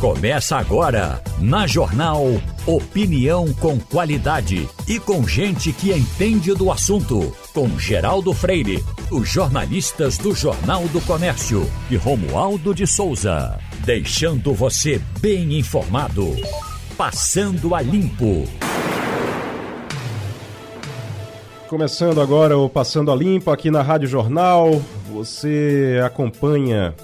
Começa agora, na Jornal Opinião com qualidade e com gente que entende do assunto. Com Geraldo Freire, os jornalistas do Jornal do Comércio e Romualdo de Souza. Deixando você bem informado. Passando a Limpo. Começando agora o Passando a Limpo aqui na Rádio Jornal. Você acompanha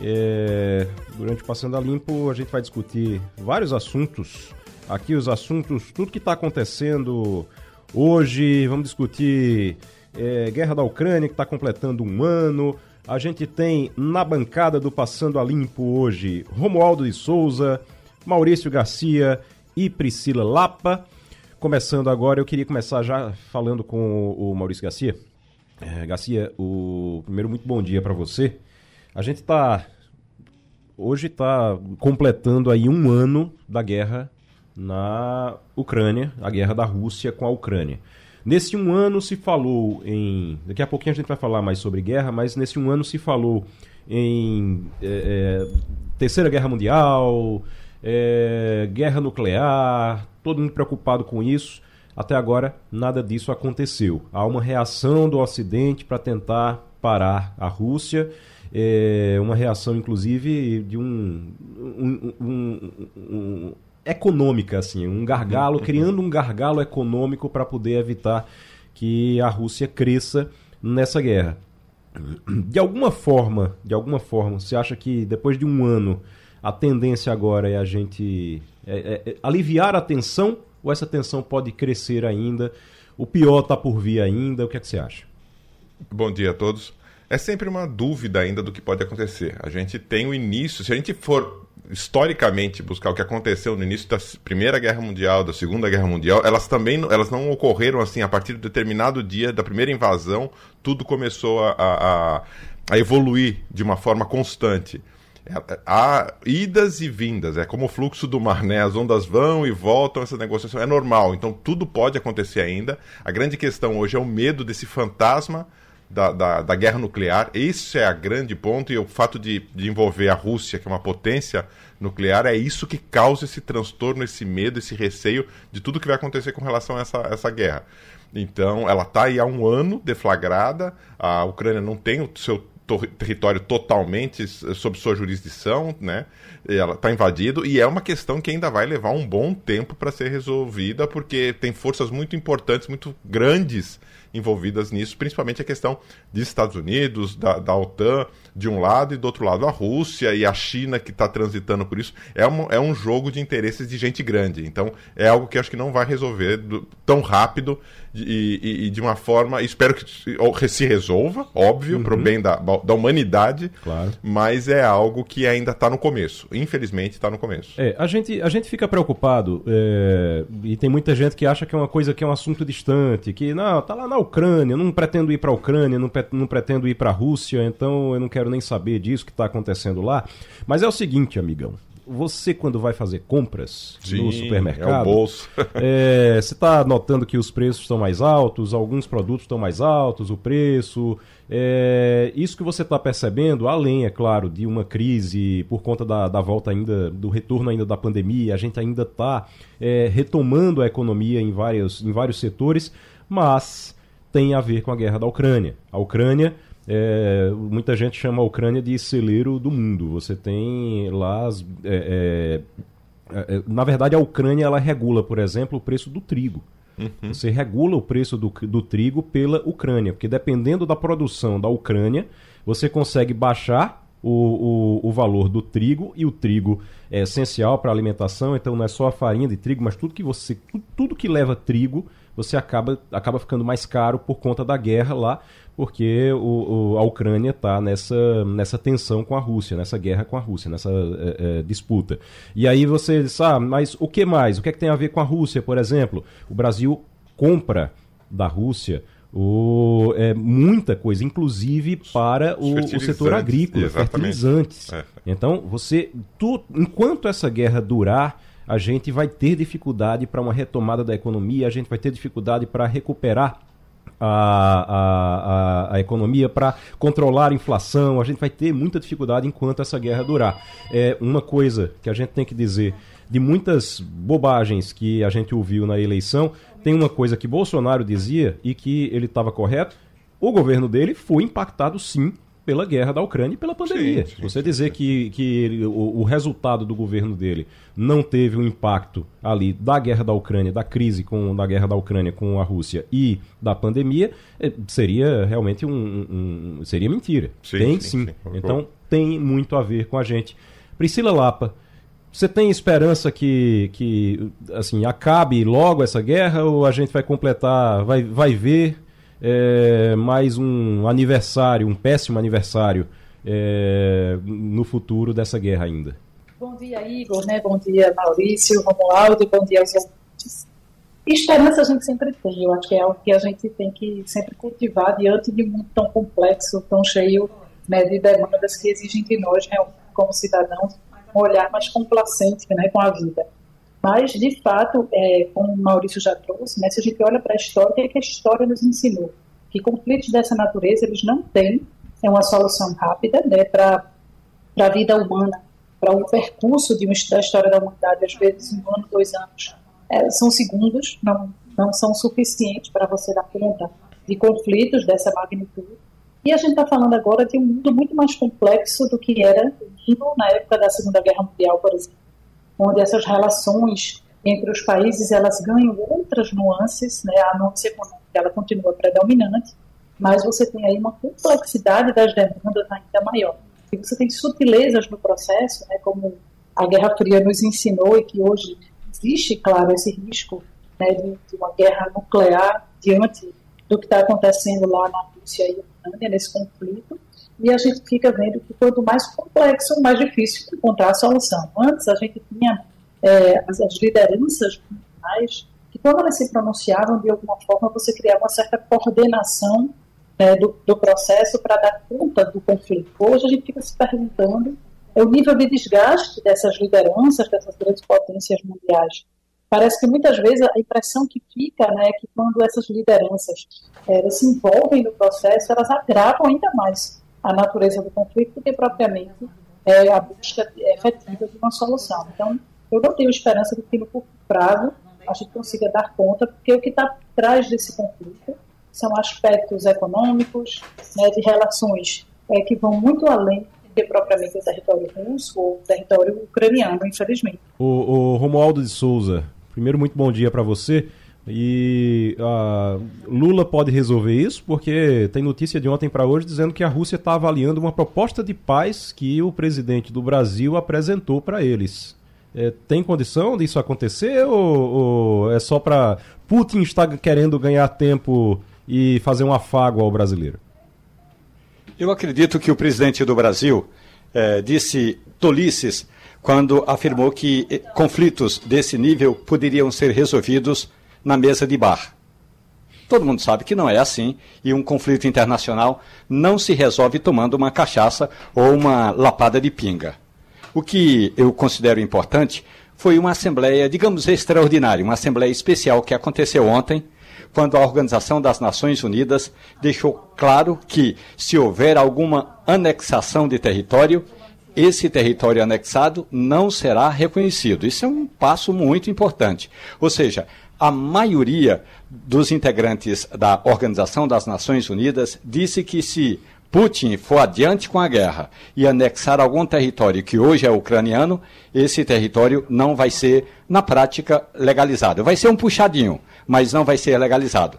é, durante o Passando a Limpo, a gente vai discutir vários assuntos. Aqui os assuntos, tudo que está acontecendo hoje. Vamos discutir é, guerra da Ucrânia, que está completando um ano. A gente tem na bancada do Passando a Limpo hoje Romualdo de Souza, Maurício Garcia e Priscila Lapa. Começando agora, eu queria começar já falando com o Maurício Garcia. É, Garcia, o primeiro muito bom dia para você. A gente está hoje está completando aí um ano da guerra na Ucrânia, a guerra da Rússia com a Ucrânia. Nesse um ano se falou em. Daqui a pouquinho a gente vai falar mais sobre guerra, mas nesse um ano se falou em é, é, Terceira Guerra Mundial, é, guerra nuclear, todo mundo preocupado com isso. Até agora, nada disso aconteceu. Há uma reação do Ocidente para tentar parar a Rússia é, uma reação, inclusive, de um, um, um, um econômica, assim, um gargalo, criando um gargalo econômico para poder evitar que a Rússia cresça nessa guerra. De alguma forma, de alguma forma, você acha que depois de um ano a tendência agora é a gente é, é, é aliviar a tensão ou essa tensão pode crescer ainda? O pior está por vir ainda? O que é que você acha? Bom dia a todos é sempre uma dúvida ainda do que pode acontecer. A gente tem o início, se a gente for historicamente buscar o que aconteceu no início da Primeira Guerra Mundial, da Segunda Guerra Mundial, elas também elas não ocorreram assim a partir de determinado dia da primeira invasão, tudo começou a, a, a evoluir de uma forma constante. É, há idas e vindas, é como o fluxo do mar, né? As ondas vão e voltam, essa negociação é normal. Então tudo pode acontecer ainda. A grande questão hoje é o medo desse fantasma da, da, da, guerra nuclear. Esse é a grande ponto, e o fato de, de, envolver a Rússia, que é uma potência nuclear, é isso que causa esse transtorno, esse medo, esse receio de tudo que vai acontecer com relação a essa, essa guerra. Então, ela está aí há um ano deflagrada, a Ucrânia não tem o seu território totalmente sob sua jurisdição, né? Ela está invadido e é uma questão que ainda vai levar um bom tempo para ser resolvida, porque tem forças muito importantes, muito grandes envolvidas nisso, principalmente a questão dos Estados Unidos, da, da OTAN de um lado e do outro lado a Rússia e a China que está transitando por isso. É um, é um jogo de interesses de gente grande. Então é algo que acho que não vai resolver do, tão rápido e, e, e, de uma forma. Espero que se resolva, óbvio, uhum. para o bem da, da humanidade, claro. mas é algo que ainda está no começo. Infelizmente está no começo. É, a gente, a gente fica preocupado é, e tem muita gente que acha que é uma coisa que é um assunto distante, que não, tá lá na Ucrânia, não pretendo ir para a Ucrânia, não, não pretendo ir para a Rússia, então eu não quero nem saber disso que está acontecendo lá. Mas é o seguinte, amigão você quando vai fazer compras Sim, no supermercado, é o bolso. é, você está notando que os preços estão mais altos, alguns produtos estão mais altos, o preço. É, isso que você está percebendo, além, é claro, de uma crise por conta da, da volta ainda, do retorno ainda da pandemia, a gente ainda está é, retomando a economia em, vários, em vários setores, mas tem a ver com a guerra da Ucrânia. A Ucrânia é, muita gente chama a Ucrânia de celeiro do mundo. Você tem lá as, é, é, é, na verdade a Ucrânia ela regula, por exemplo, o preço do trigo. Uhum. Você regula o preço do, do trigo pela Ucrânia, porque dependendo da produção da Ucrânia, você consegue baixar o, o, o, valor do trigo e o trigo é essencial para a alimentação, então não é só a farinha de trigo, mas tudo que você tudo que leva trigo você acaba, acaba ficando mais caro por conta da guerra lá, porque o, o, a Ucrânia está nessa, nessa tensão com a Rússia, nessa guerra com a Rússia, nessa é, é, disputa. E aí você diz, ah, mas o que mais? O que é que tem a ver com a Rússia, por exemplo? O Brasil compra da Rússia o, é, muita coisa, inclusive para o, o setor agrícola, exatamente. fertilizantes. É. Então, você, tu, enquanto essa guerra durar, a gente vai ter dificuldade para uma retomada da economia, a gente vai ter dificuldade para recuperar a, a, a economia, para controlar a inflação. A gente vai ter muita dificuldade enquanto essa guerra durar. É uma coisa que a gente tem que dizer de muitas bobagens que a gente ouviu na eleição, tem uma coisa que Bolsonaro dizia e que ele estava correto. O governo dele foi impactado sim pela guerra da Ucrânia e pela pandemia. Sim, sim, Você dizer sim. que, que ele, o, o, resultado do governo dele não teve um impacto ali da guerra da Ucrânia, da crise com da guerra da Ucrânia com a Rússia e da pandemia, é, seria realmente um, um, um seria mentira. tem sim. Então tem muito a ver com a gente. Priscila Lapa, você tem esperança que, que assim acabe logo essa guerra ou a gente vai completar, vai, vai ver é, mais um aniversário, um péssimo aniversário é, no futuro dessa guerra ainda. Bom dia, Igor, né? bom dia, Maurício, Romualdo, bom dia aos ouvintes. Esperança a gente sempre tem, eu acho que é algo que a gente tem que sempre cultivar diante de um mundo tão complexo, tão cheio né, de demandas que exigem de nós, né, como cidadãos, um olhar mais complacente né, com a vida. Mas, de fato, é, como o Maurício já trouxe, né, se a gente olha para a história, o que, é que a história nos ensinou? Que conflitos dessa natureza, eles não têm é uma solução rápida né, para a vida humana, para o percurso de uma, da história da humanidade, às vezes um ano, dois anos. É, são segundos, não, não são suficientes para você dar conta de conflitos dessa magnitude. E a gente está falando agora de um mundo muito mais complexo do que era o mundo na época da Segunda Guerra Mundial, por exemplo onde essas relações entre os países elas ganham outras nuances, né? A nuance econômica ela continua predominante, mas você tem aí uma complexidade das demandas ainda maior. E você tem sutilezas no processo, né? Como a Guerra Fria nos ensinou e que hoje existe, claro, esse risco né, de, de uma guerra nuclear diante do que está acontecendo lá na Rússia e Ucrânia nesse conflito e a gente fica vendo que quanto mais complexo, mais difícil encontrar a solução. Antes a gente tinha é, as, as, lideranças mundiais que quando elas se pronunciavam de alguma forma você criava uma certa coordenação né, do, do, processo para dar conta do conflito. Hoje a gente fica se perguntando é o nível de desgaste dessas lideranças, dessas grandes potências mundiais. Parece que muitas vezes a impressão que fica né, é que quando essas lideranças é, se envolvem no processo, elas agravam ainda mais a natureza do conflito do que propriamente é, a busca efetiva de uma solução. Então, eu não tenho esperança de que no curto prazo a gente consiga dar conta, porque o que está por trás desse conflito são aspectos econômicos, né, de relações é, que vão muito além que propriamente o território russo ou território ucraniano, infelizmente. O, o Romualdo de Souza, primeiro, muito bom dia para você. E uh, Lula pode resolver isso porque tem notícia de ontem para hoje dizendo que a Rússia está avaliando uma proposta de paz que o presidente do Brasil apresentou para eles. É, tem condição disso acontecer ou, ou é só para Putin estar querendo ganhar tempo e fazer um afago ao brasileiro? Eu acredito que o presidente do Brasil é, disse tolices quando afirmou que eh, conflitos desse nível poderiam ser resolvidos na mesa de bar. Todo mundo sabe que não é assim e um conflito internacional não se resolve tomando uma cachaça ou uma lapada de pinga. O que eu considero importante foi uma assembleia, digamos, extraordinária, uma assembleia especial que aconteceu ontem, quando a Organização das Nações Unidas deixou claro que, se houver alguma anexação de território, esse território anexado não será reconhecido. Isso é um passo muito importante. Ou seja, a maioria dos integrantes da Organização das Nações Unidas disse que se Putin for adiante com a guerra e anexar algum território que hoje é ucraniano, esse território não vai ser, na prática, legalizado. Vai ser um puxadinho, mas não vai ser legalizado.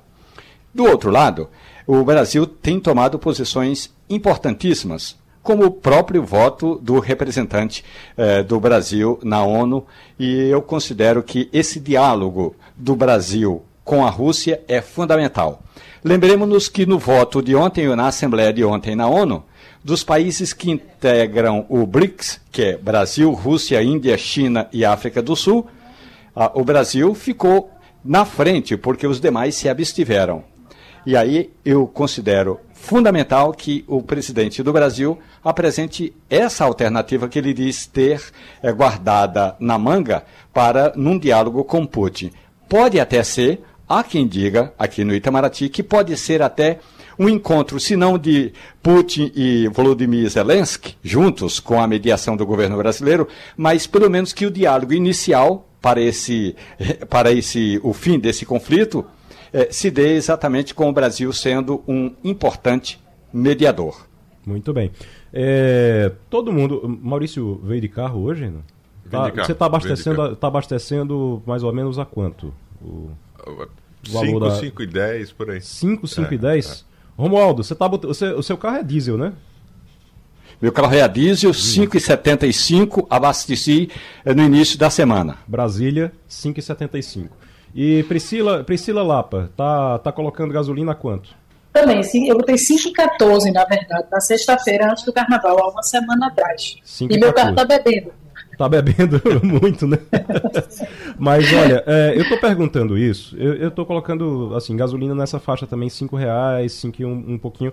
Do outro lado, o Brasil tem tomado posições importantíssimas como o próprio voto do representante eh, do Brasil na ONU, e eu considero que esse diálogo do Brasil com a Rússia é fundamental. Lembremos-nos que no voto de ontem, na Assembleia de ontem na ONU, dos países que integram o BRICS, que é Brasil, Rússia, Índia, China e África do Sul, o Brasil ficou na frente, porque os demais se abstiveram. E aí eu considero fundamental que o presidente do Brasil apresente essa alternativa que ele diz ter é, guardada na manga para num diálogo com Putin. Pode até ser Há quem diga, aqui no Itamaraty, que pode ser até um encontro, se não de Putin e Volodymyr Zelensky, juntos com a mediação do governo brasileiro, mas pelo menos que o diálogo inicial para esse, para esse o fim desse conflito eh, se dê exatamente com o Brasil sendo um importante mediador. Muito bem. É, todo mundo. Maurício veio de carro hoje? Não? Tá, carro, você está abastecendo, tá abastecendo mais ou menos a quanto? O, 5, da... 5 e 10 por aí. 5, 5 é, e 10? É. Romualdo, você tá, você, o seu carro é diesel, né? Meu carro é a diesel, 5,75, abasteci eh, no início da semana. Brasília, 5,75. E Priscila, Priscila Lapa, tá, tá colocando gasolina a quanto? Também, sim, eu botei 5,14 na verdade, na sexta-feira antes do carnaval, há uma semana atrás. E meu carro tá bebendo. Tá bebendo muito, né? Mas olha, é, eu tô perguntando isso, eu, eu tô colocando assim, gasolina nessa faixa também, 5 reais, 5 um, um pouquinho.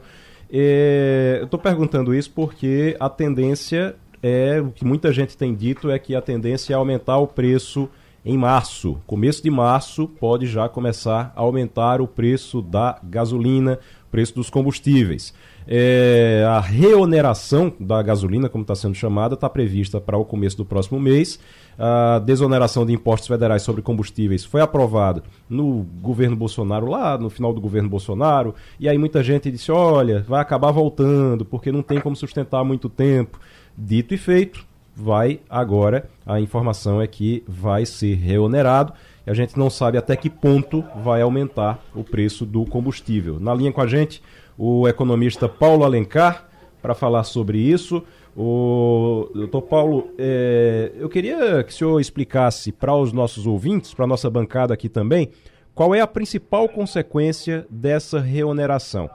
É, eu tô perguntando isso porque a tendência é, o que muita gente tem dito é que a tendência é aumentar o preço em março. Começo de março pode já começar a aumentar o preço da gasolina, preço dos combustíveis. É, a reoneração da gasolina, como está sendo chamada, está prevista para o começo do próximo mês. A desoneração de impostos federais sobre combustíveis foi aprovada no governo Bolsonaro, lá no final do governo Bolsonaro. E aí muita gente disse: olha, vai acabar voltando, porque não tem como sustentar muito tempo. Dito e feito, vai agora, a informação é que vai ser reonerado e a gente não sabe até que ponto vai aumentar o preço do combustível. Na linha com a gente, o economista Paulo Alencar, para falar sobre isso. O doutor Paulo, é, eu queria que o senhor explicasse para os nossos ouvintes, para a nossa bancada aqui também, qual é a principal consequência dessa reoneração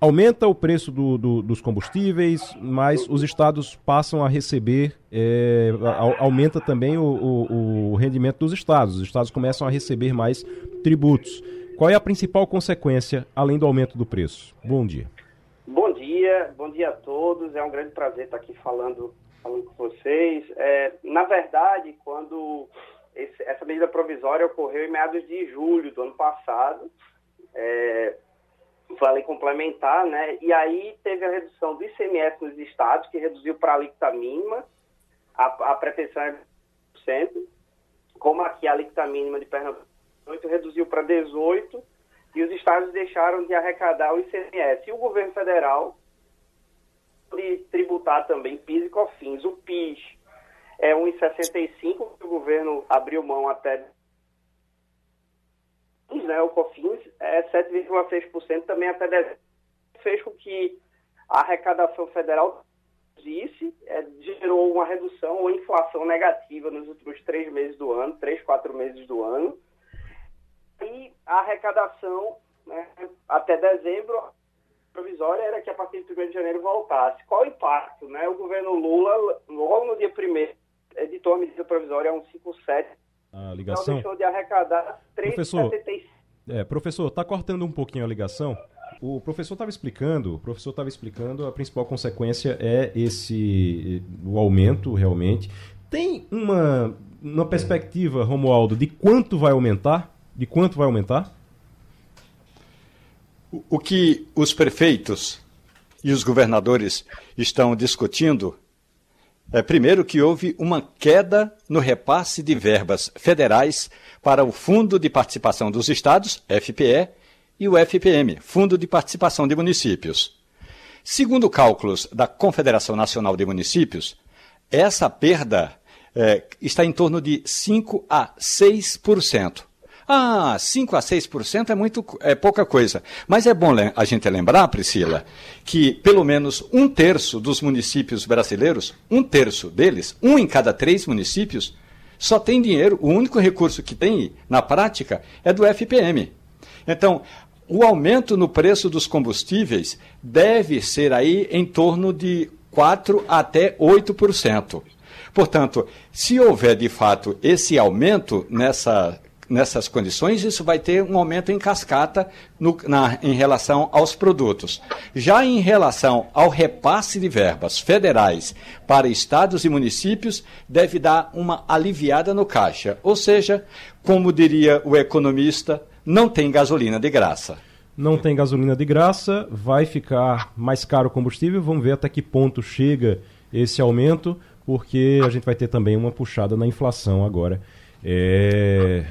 aumenta o preço do, do, dos combustíveis, mas os estados passam a receber, é, aumenta também o, o, o, rendimento dos estados. Os estados começam a receber mais tributos. Qual é a principal consequência, além do aumento do preço? Bom dia. Bom dia, bom dia a todos. É um grande prazer estar aqui falando, falando com vocês. É, na verdade, quando esse, essa medida provisória ocorreu em meados de julho do ano passado, é, falei complementar, né? E aí teve a redução do ICMS nos estados, que reduziu para a alíquota mínima, a, a pretensão é 100%, como aqui a alíquota mínima de Pernambuco reduziu para 18%, e os estados deixaram de arrecadar o ICMS. E o governo federal de tributar também PIS e COFINS. O PIS é 1,65, que o governo abriu mão até né, o COFINS é 7,6% também até dezembro. Fez com que a arrecadação federal disse, é, gerou uma redução ou inflação negativa nos últimos três meses do ano, três, quatro meses do ano. E a arrecadação né, até dezembro provisória era que a partir de 1 de janeiro voltasse. Qual o impacto? Né? O governo Lula, logo no dia 1 editou a medida provisória 157 a ligação. Então deixou de arrecadar 3,75. É, professor, está cortando um pouquinho a ligação. O professor estava explicando, o professor estava explicando, a principal consequência é esse o aumento realmente. Tem uma, uma perspectiva, Romualdo, de quanto vai aumentar? De quanto vai aumentar? O que os prefeitos e os governadores estão discutindo é, primeiro, que houve uma queda no repasse de verbas federais para o Fundo de Participação dos Estados, FPE, e o FPM, Fundo de Participação de Municípios. Segundo cálculos da Confederação Nacional de Municípios, essa perda é, está em torno de 5 a 6%. Ah, 5 a 6% é muito é pouca coisa. Mas é bom a gente lembrar, Priscila, que pelo menos um terço dos municípios brasileiros, um terço deles, um em cada três municípios, só tem dinheiro, o único recurso que tem na prática é do FPM. Então, o aumento no preço dos combustíveis deve ser aí em torno de 4 até 8%. Portanto, se houver de fato esse aumento nessa nessas condições, isso vai ter um aumento em cascata no, na, em relação aos produtos. Já em relação ao repasse de verbas federais para estados e municípios, deve dar uma aliviada no caixa. Ou seja, como diria o economista, não tem gasolina de graça. Não tem gasolina de graça, vai ficar mais caro o combustível. Vamos ver até que ponto chega esse aumento, porque a gente vai ter também uma puxada na inflação agora. É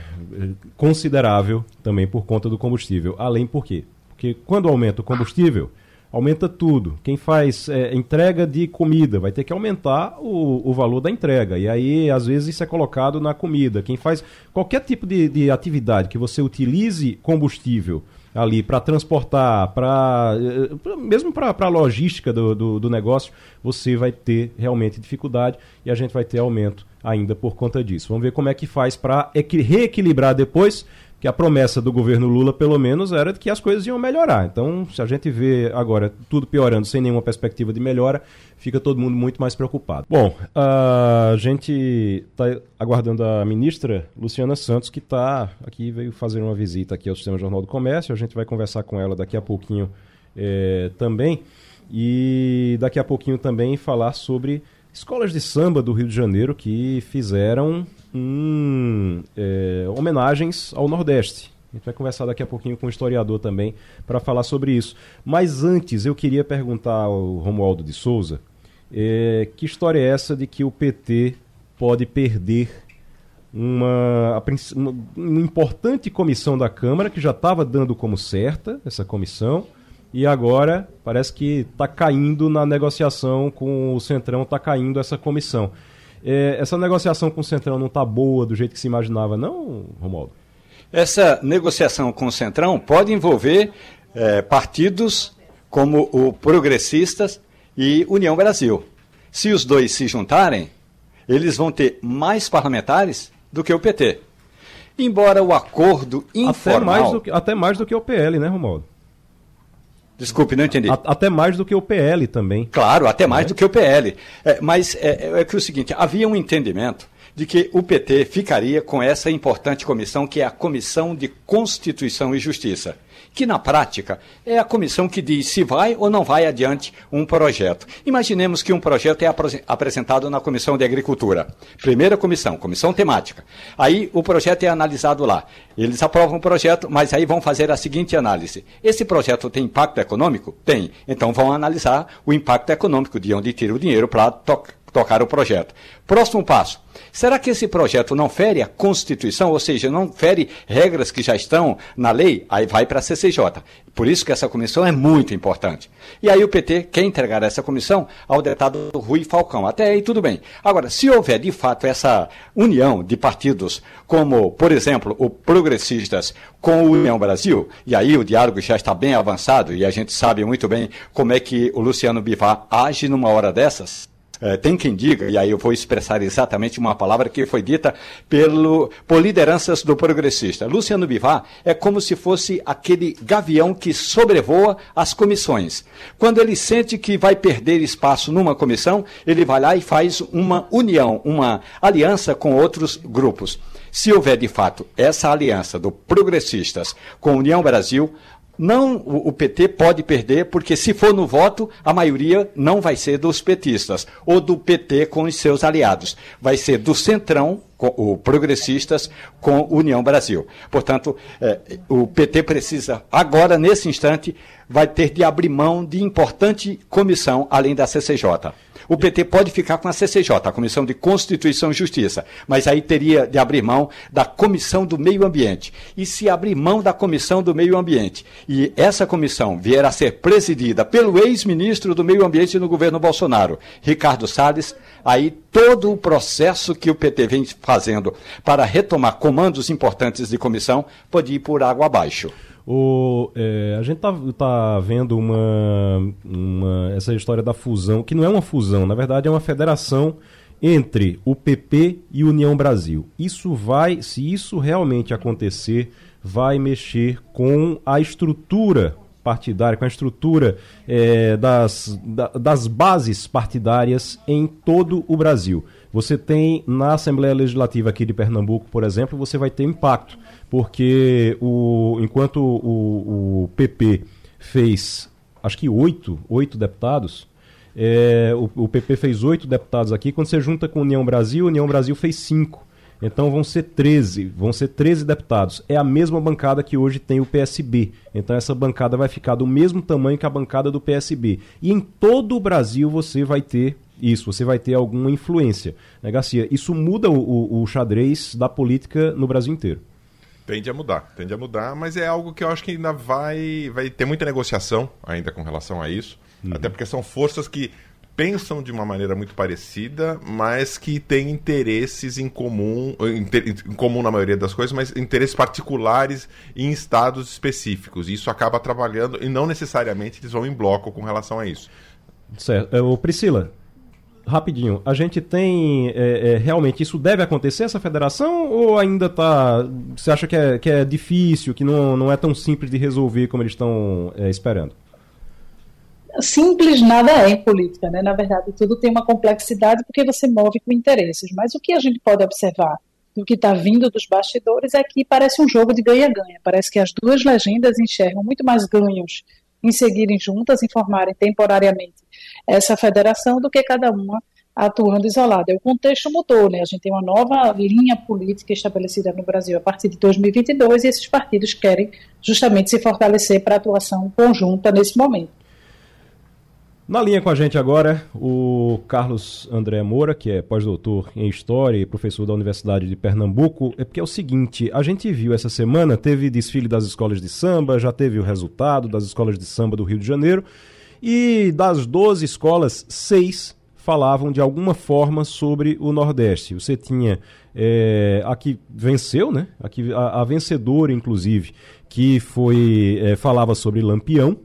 considerável também por conta do combustível. Além por quê? Porque quando aumenta o combustível, aumenta tudo. Quem faz é, entrega de comida vai ter que aumentar o, o valor da entrega. E aí, às vezes, isso é colocado na comida. Quem faz qualquer tipo de, de atividade que você utilize combustível ali para transportar, para eh, mesmo para a logística do, do, do, negócio, você vai ter realmente dificuldade e a gente vai ter aumento ainda por conta disso. Vamos ver como é que faz para reequilibrar depois que a promessa do governo Lula, pelo menos, era que as coisas iam melhorar. Então, se a gente vê agora tudo piorando sem nenhuma perspectiva de melhora, fica todo mundo muito mais preocupado. Bom, a gente está aguardando a ministra Luciana Santos, que está aqui, veio fazer uma visita aqui ao Sistema Jornal do Comércio. A gente vai conversar com ela daqui a pouquinho é, também. E daqui a pouquinho também falar sobre escolas de samba do Rio de Janeiro que fizeram um, é, homenagens ao Nordeste. A gente vai conversar daqui a pouquinho com um historiador também para falar sobre isso. Mas antes, eu queria perguntar ao Romualdo de Souza é, que história é essa de que o PT pode perder uma, uma, uma importante comissão da Câmara que já estava dando como certa essa comissão e agora parece que está caindo na negociação com o Centrão, está caindo essa comissão. É, essa negociação com o Centrão não está boa do jeito que se imaginava, não, Romualdo? Essa negociação com o Centrão pode envolver é, partidos como o Progressistas e União Brasil. Se os dois se juntarem, eles vão ter mais parlamentares do que o PT. Embora o acordo informal... Até mais do que, até mais do que o PL, né, Romualdo? Desculpe, não entendi. Até mais do que o PL também. Claro, até mais é. do que o PL. É, mas é, é, é que o seguinte, havia um entendimento de que o PT ficaria com essa importante comissão, que é a Comissão de Constituição e Justiça que na prática é a comissão que diz se vai ou não vai adiante um projeto. Imaginemos que um projeto é apresentado na Comissão de Agricultura. Primeira comissão, comissão temática. Aí o projeto é analisado lá. Eles aprovam o projeto, mas aí vão fazer a seguinte análise: esse projeto tem impacto econômico? Tem. Então vão analisar o impacto econômico de onde tira o dinheiro para tocar o projeto. Próximo passo. Será que esse projeto não fere a Constituição, ou seja, não fere regras que já estão na lei? Aí vai para a CCJ. Por isso que essa comissão é muito importante. E aí o PT quer entregar essa comissão ao deputado Rui Falcão. Até aí tudo bem. Agora, se houver de fato essa união de partidos, como, por exemplo, o Progressistas com o União Brasil, e aí o diálogo já está bem avançado e a gente sabe muito bem como é que o Luciano Bivar age numa hora dessas. É, tem quem diga, e aí eu vou expressar exatamente uma palavra que foi dita pelo, por lideranças do progressista. Luciano Bivar é como se fosse aquele gavião que sobrevoa as comissões. Quando ele sente que vai perder espaço numa comissão, ele vai lá e faz uma união, uma aliança com outros grupos. Se houver de fato essa aliança do progressistas com União Brasil, não o, PT pode perder, porque se for no voto, a maioria não vai ser dos petistas, ou do PT com os seus aliados. Vai ser do Centrão, com, o Progressistas, com União Brasil. Portanto, é, o PT precisa, agora, nesse instante, vai ter de abrir mão de importante comissão, além da CCJ. O PT pode ficar com a CCJ, a Comissão de Constituição e Justiça, mas aí teria de abrir mão da Comissão do Meio Ambiente. E se abrir mão da Comissão do Meio Ambiente e essa comissão vier a ser presidida pelo ex-ministro do Meio Ambiente no governo Bolsonaro, Ricardo Salles, aí todo o processo que o PT vem fazendo para retomar comandos importantes de comissão pode ir por água abaixo. O, é, a gente tá, tá vendo uma, uma, essa história da fusão, que não é uma fusão, na verdade é uma federação entre o PP e União Brasil. Isso vai, se isso realmente acontecer, vai mexer com a estrutura partidária, com a estrutura é, das, da, das bases partidárias em todo o Brasil. Você tem na Assembleia Legislativa aqui de Pernambuco, por exemplo, você vai ter impacto porque o, enquanto o, o PP fez, acho que oito, oito deputados, é, o, o, PP fez oito deputados aqui, quando você junta com União Brasil, União Brasil fez cinco. Então vão ser 13, vão ser 13 deputados. É a mesma bancada que hoje tem o PSB. Então essa bancada vai ficar do mesmo tamanho que a bancada do PSB. E em todo o Brasil você vai ter isso, você vai ter alguma influência. Né, Garcia? Isso muda o, o, o xadrez da política no Brasil inteiro. Tende a mudar, tende a mudar, mas é algo que eu acho que ainda vai, vai ter muita negociação ainda com relação a isso. Uhum. Até porque são forças que pensam de uma maneira muito parecida, mas que têm interesses em comum, em comum na maioria das coisas, mas interesses particulares em estados específicos. E isso acaba trabalhando e não necessariamente eles vão em bloco com relação a isso. Certo. É, ô, Priscila, rapidinho, a gente tem é, é, realmente isso deve acontecer essa federação ou ainda está? Você acha que é, que é difícil, que não, não é tão simples de resolver como eles estão é, esperando? simples nada é em política, né? Na verdade, tudo tem uma complexidade porque você move com interesses. Mas o que a gente pode observar do que está vindo dos bastidores é que parece um jogo de ganha-ganha. Parece que as duas legendas enxergam muito mais ganhos em seguirem juntas, em formarem temporariamente essa federação, do que cada uma atuando isolada. O contexto mudou, né? A gente tem uma nova linha política estabelecida no Brasil a partir de 2022 e esses partidos querem justamente se fortalecer para atuação conjunta nesse momento. Na linha com a gente agora, o Carlos André Moura, que é pós-doutor em História e professor da Universidade de Pernambuco. É porque é o seguinte, a gente viu essa semana, teve desfile das escolas de samba, já teve o resultado das escolas de samba do Rio de Janeiro, e das 12 escolas, seis falavam de alguma forma sobre o Nordeste. Você tinha é, a que venceu, né? A, que, a, a vencedora, inclusive, que foi é, falava sobre Lampião,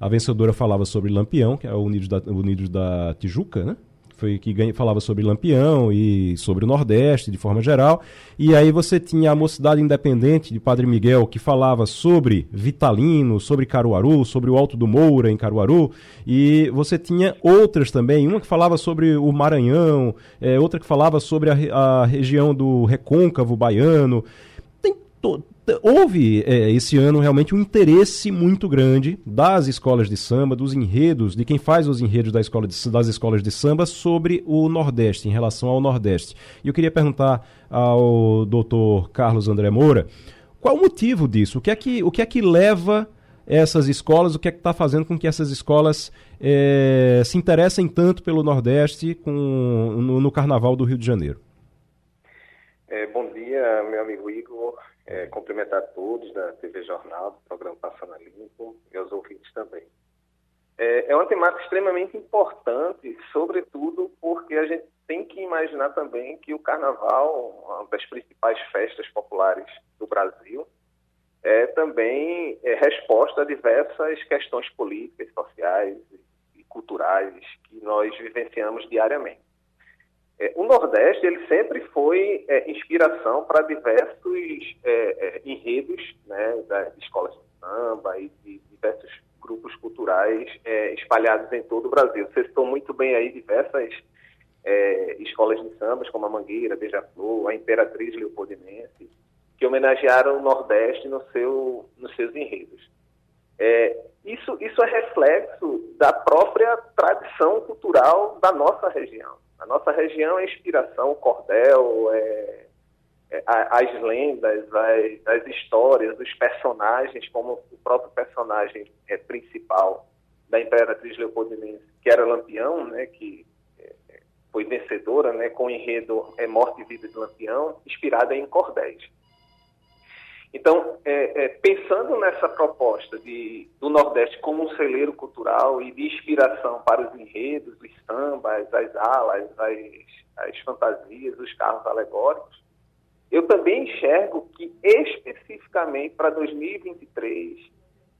a vencedora falava sobre Lampião, que é o Unidos da, Unidos da Tijuca, né? Foi que ganha, falava sobre Lampião e sobre o Nordeste, de forma geral. E aí você tinha a Mocidade Independente de Padre Miguel, que falava sobre Vitalino, sobre Caruaru, sobre o Alto do Moura, em Caruaru. E você tinha outras também, uma que falava sobre o Maranhão, é, outra que falava sobre a, a região do Recôncavo Baiano. To houve é, esse ano realmente um interesse muito grande das escolas de samba, dos enredos, de quem faz os enredos da escola de, das escolas de samba sobre o Nordeste, em relação ao Nordeste. E eu queria perguntar ao doutor Carlos André Moura qual o motivo disso? O que é que, o que, é que leva essas escolas, o que é que está fazendo com que essas escolas é, se interessem tanto pelo Nordeste com, no, no Carnaval do Rio de Janeiro? É, bom dia, meu amigo Igor é, cumprimentar todos da TV Jornal, do programa Passando a Limpo, e aos ouvintes também. É, é uma temática extremamente importante, sobretudo porque a gente tem que imaginar também que o Carnaval, uma das principais festas populares do Brasil, é também é, resposta a diversas questões políticas, sociais e culturais que nós vivenciamos diariamente. É, o Nordeste ele sempre foi é, inspiração para diversos é, é, enredos né, das escolas de samba e de diversos grupos culturais é, espalhados em todo o Brasil. Você citou muito bem aí diversas é, escolas de sambas, como a Mangueira, Beija-Flor, a Imperatriz Leopoldinense, que homenagearam o Nordeste no seu, nos seus enredos. isso, isso é reflexo da própria tradição cultural da nossa região. A nossa região é inspiração, cordel, é, é, as lendas, as, as, histórias, os personagens, como o próprio personagem é, principal da Imperatriz Leopoldinense, que era Lampião, né, que é, foi vencedora né, com o enredo é, Morte e Vida de Lampião, inspirada em cordéis. Então, é, é, pensando nessa proposta de, do Nordeste como um celeiro cultural e de inspiração para os enredos, os sambas, as alas, as, as fantasias, os carros alegóricos, eu também enxergo que especificamente para 2023,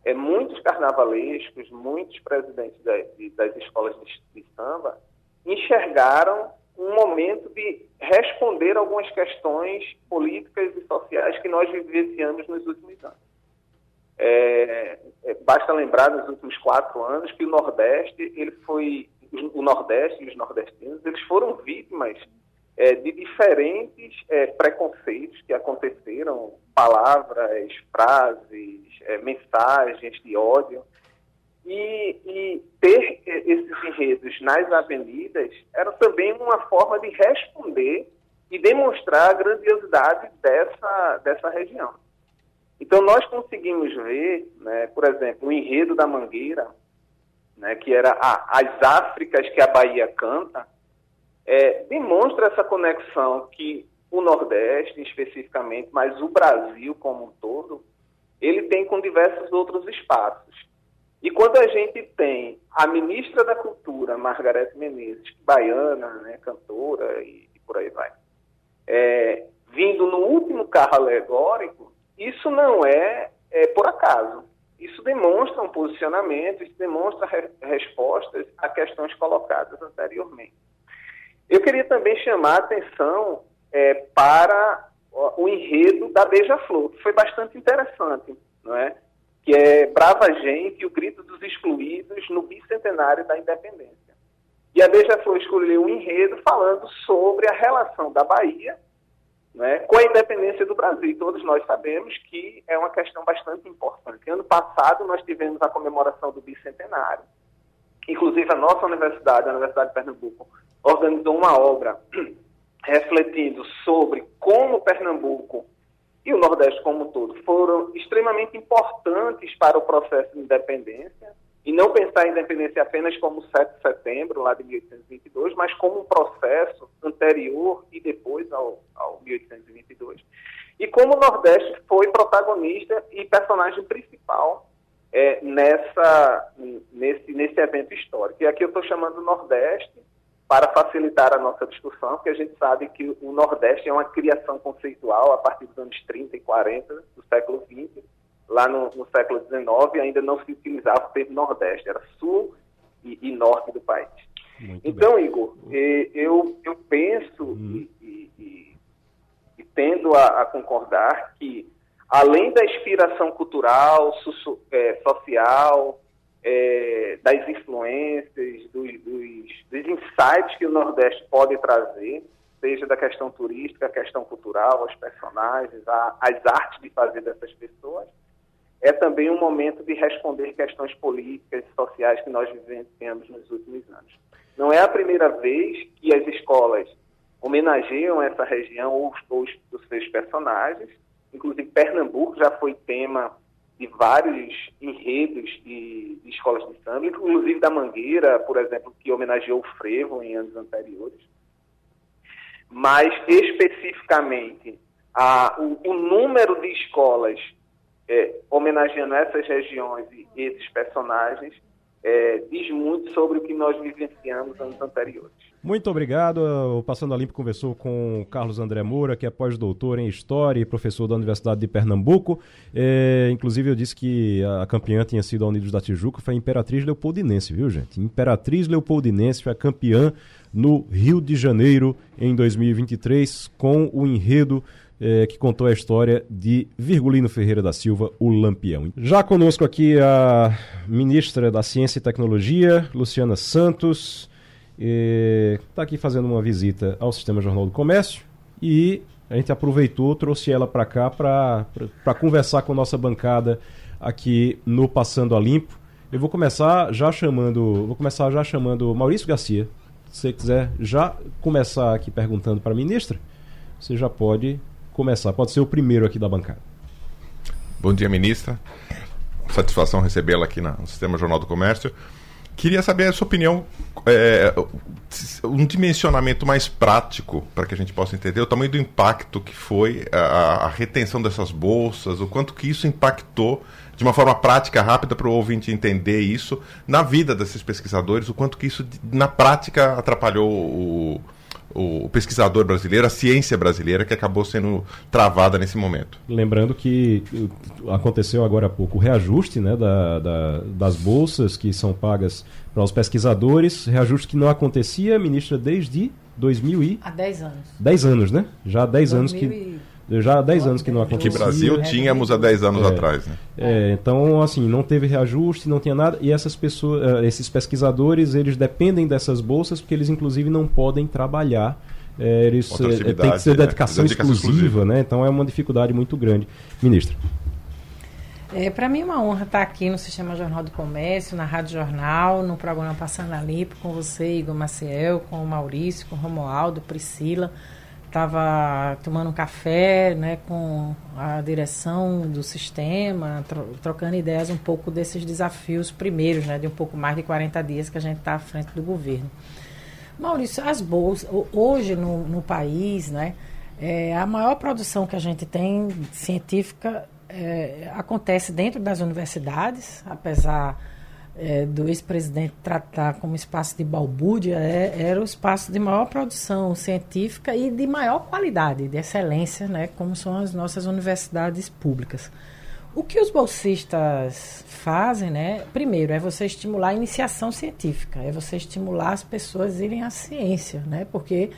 é, muitos carnavalescos, muitos presidentes da, de, das escolas de, de samba enxergaram um momento de responder algumas questões políticas e sociais que nós vivenciamos nos últimos anos. É, é, basta lembrar nos últimos quatro anos que o Nordeste, ele foi, o Nordeste e os nordestinos, eles foram vítimas é, de diferentes é, preconceitos que aconteceram, palavras, frases, é, mensagens de ódio, e, e, ter esses enredos nas avenidas era também uma forma de responder e demonstrar a grandiosidade dessa, dessa região. Então, nós conseguimos ver, né, por exemplo, o enredo da Mangueira, né, que era a, as Áfricas que a Bahia canta, é, demonstra essa conexão que o Nordeste, especificamente, mas o Brasil como um todo, ele tem com diversos outros espaços. E quando a gente tem a ministra da Cultura, Margarete Menezes, baiana, né, cantora e, e por aí vai, é, vindo no último carro alegórico, isso não é, é, por acaso. Isso demonstra um posicionamento, isso demonstra re respostas a questões colocadas anteriormente. Eu queria também chamar a atenção é, para o enredo da Beija-Flor, que foi bastante interessante, não é? Que é Brava Gente o Grito dos Excluídos no bicentenário da independência. E a Beija-Flor escolheu um enredo falando sobre a relação da Bahia né, com a independência do Brasil. Todos nós sabemos que é uma questão bastante importante. Ano passado nós tivemos a comemoração do bicentenário. Inclusive a nossa universidade, a Universidade de Pernambuco, organizou uma obra refletindo sobre como Pernambuco e o Nordeste como um todo foram extremamente importantes para o processo de independência, e não pensar em independência apenas como 7 de setembro, lá de 1822, mas como um processo anterior e depois ao, ao 1822. E como o Nordeste foi protagonista e personagem principal é, nessa, nesse, nesse evento histórico. E aqui eu estou chamando o Nordeste para facilitar a nossa discussão, porque a gente sabe que o Nordeste é uma criação conceitual a partir dos anos 30 e 40 do século XX. Lá no, no século XIX ainda não se utilizava o termo Nordeste, era Sul e, e Norte do país. Muito então, bem. Igor, eu, eu penso hum. e, e, e, tendo a, a, concordar que, além da inspiração cultural, é, social, é, das influências, dos, dos, dos insights que o Nordeste pode trazer, seja da questão turística, a questão cultural, os personagens, a, as artes de fazer dessas pessoas, é também um momento de responder questões políticas e sociais que nós vivenciamos nos últimos anos. Não é a primeira vez que as escolas homenageiam essa região ou os, os seus personagens. Inclusive, Pernambuco já foi tema de vários enredos de, de, escolas de samba, inclusive da Mangueira, por exemplo, que homenageou o frevo em anos anteriores. Mas, especificamente, a, o, o número de escolas é, homenageando essas regiões e esses personagens é, diz muito sobre o que nós vivenciamos anos anteriores. Muito obrigado. O Passando a Limpo conversou com Carlos André Moura, que é pós-doutor em História e professor da Universidade de Pernambuco. É, inclusive, eu disse que a campeã tinha sido a Unidos da Tijuca, foi a Imperatriz Leopoldinense, viu, gente? Imperatriz Leopoldinense foi a campeã no Rio de Janeiro em 2023, com o enredo é, que contou a história de Virgulino Ferreira da Silva, o Lampião. Já conosco aqui a ministra da Ciência e Tecnologia, Luciana Santos, está aqui fazendo uma visita ao Sistema Jornal do Comércio e a gente aproveitou, trouxe ela para cá para conversar com a nossa bancada aqui no Passando a Limpo. Eu vou começar já chamando, vou começar já chamando Maurício Garcia. Se você quiser já começar aqui perguntando para a ministra, você já pode começar. Pode ser o primeiro aqui da bancada. Bom dia, ministra. Satisfação recebê-la aqui no Sistema Jornal do Comércio. Queria saber a sua opinião, é, um dimensionamento mais prático para que a gente possa entender o tamanho do impacto que foi a, a, retenção dessas bolsas, o quanto que isso impactou de uma forma prática, rápida, para o ouvinte entender isso na vida desses pesquisadores, o quanto que isso na prática atrapalhou o, o pesquisador brasileiro, a ciência brasileira que acabou sendo travada nesse momento. Lembrando que aconteceu agora há pouco o reajuste né, da, da, das bolsas que são pagas para os pesquisadores, reajuste que não acontecia, ministra, desde 2000 e... Há 10 anos. 10 anos, né? Já há 10 anos que já há 10 anos que não acontecia. Que Brasil tínhamos há 10 anos é, atrás. Né? É, então, assim, não teve reajuste, não tinha nada. E essas pessoas, eh, esses pesquisadores, eles dependem dessas bolsas porque eles, inclusive, não podem trabalhar. É, eles é, tem que ser dedicação, né? dedicação exclusiva, exclusiva, né? Então é uma dificuldade muito grande. Ministra. É, Para mim é uma honra estar aqui no Sistema Jornal do Comércio, na Rádio Jornal, no programa Passando a Limpo, com você, Igor Maciel, com o Maurício, com o Romualdo, Priscila estava tomando um café né, com a direção do sistema, tro trocando ideias um pouco desses desafios primeiros, né, de um pouco mais de 40 dias que a gente está à frente do governo. Maurício, as bolsas, hoje no, no país, né, é, a maior produção que a gente tem científica é, acontece dentro das universidades, apesar é, do ex-presidente tratar como espaço de balbúrdia, é, era o espaço de maior produção científica e de maior qualidade, de excelência, né, como são as nossas universidades públicas. O que os bolsistas fazem, né? Primeiro, é você estimular a iniciação científica, é você estimular as pessoas a irem à ciência, né? Porque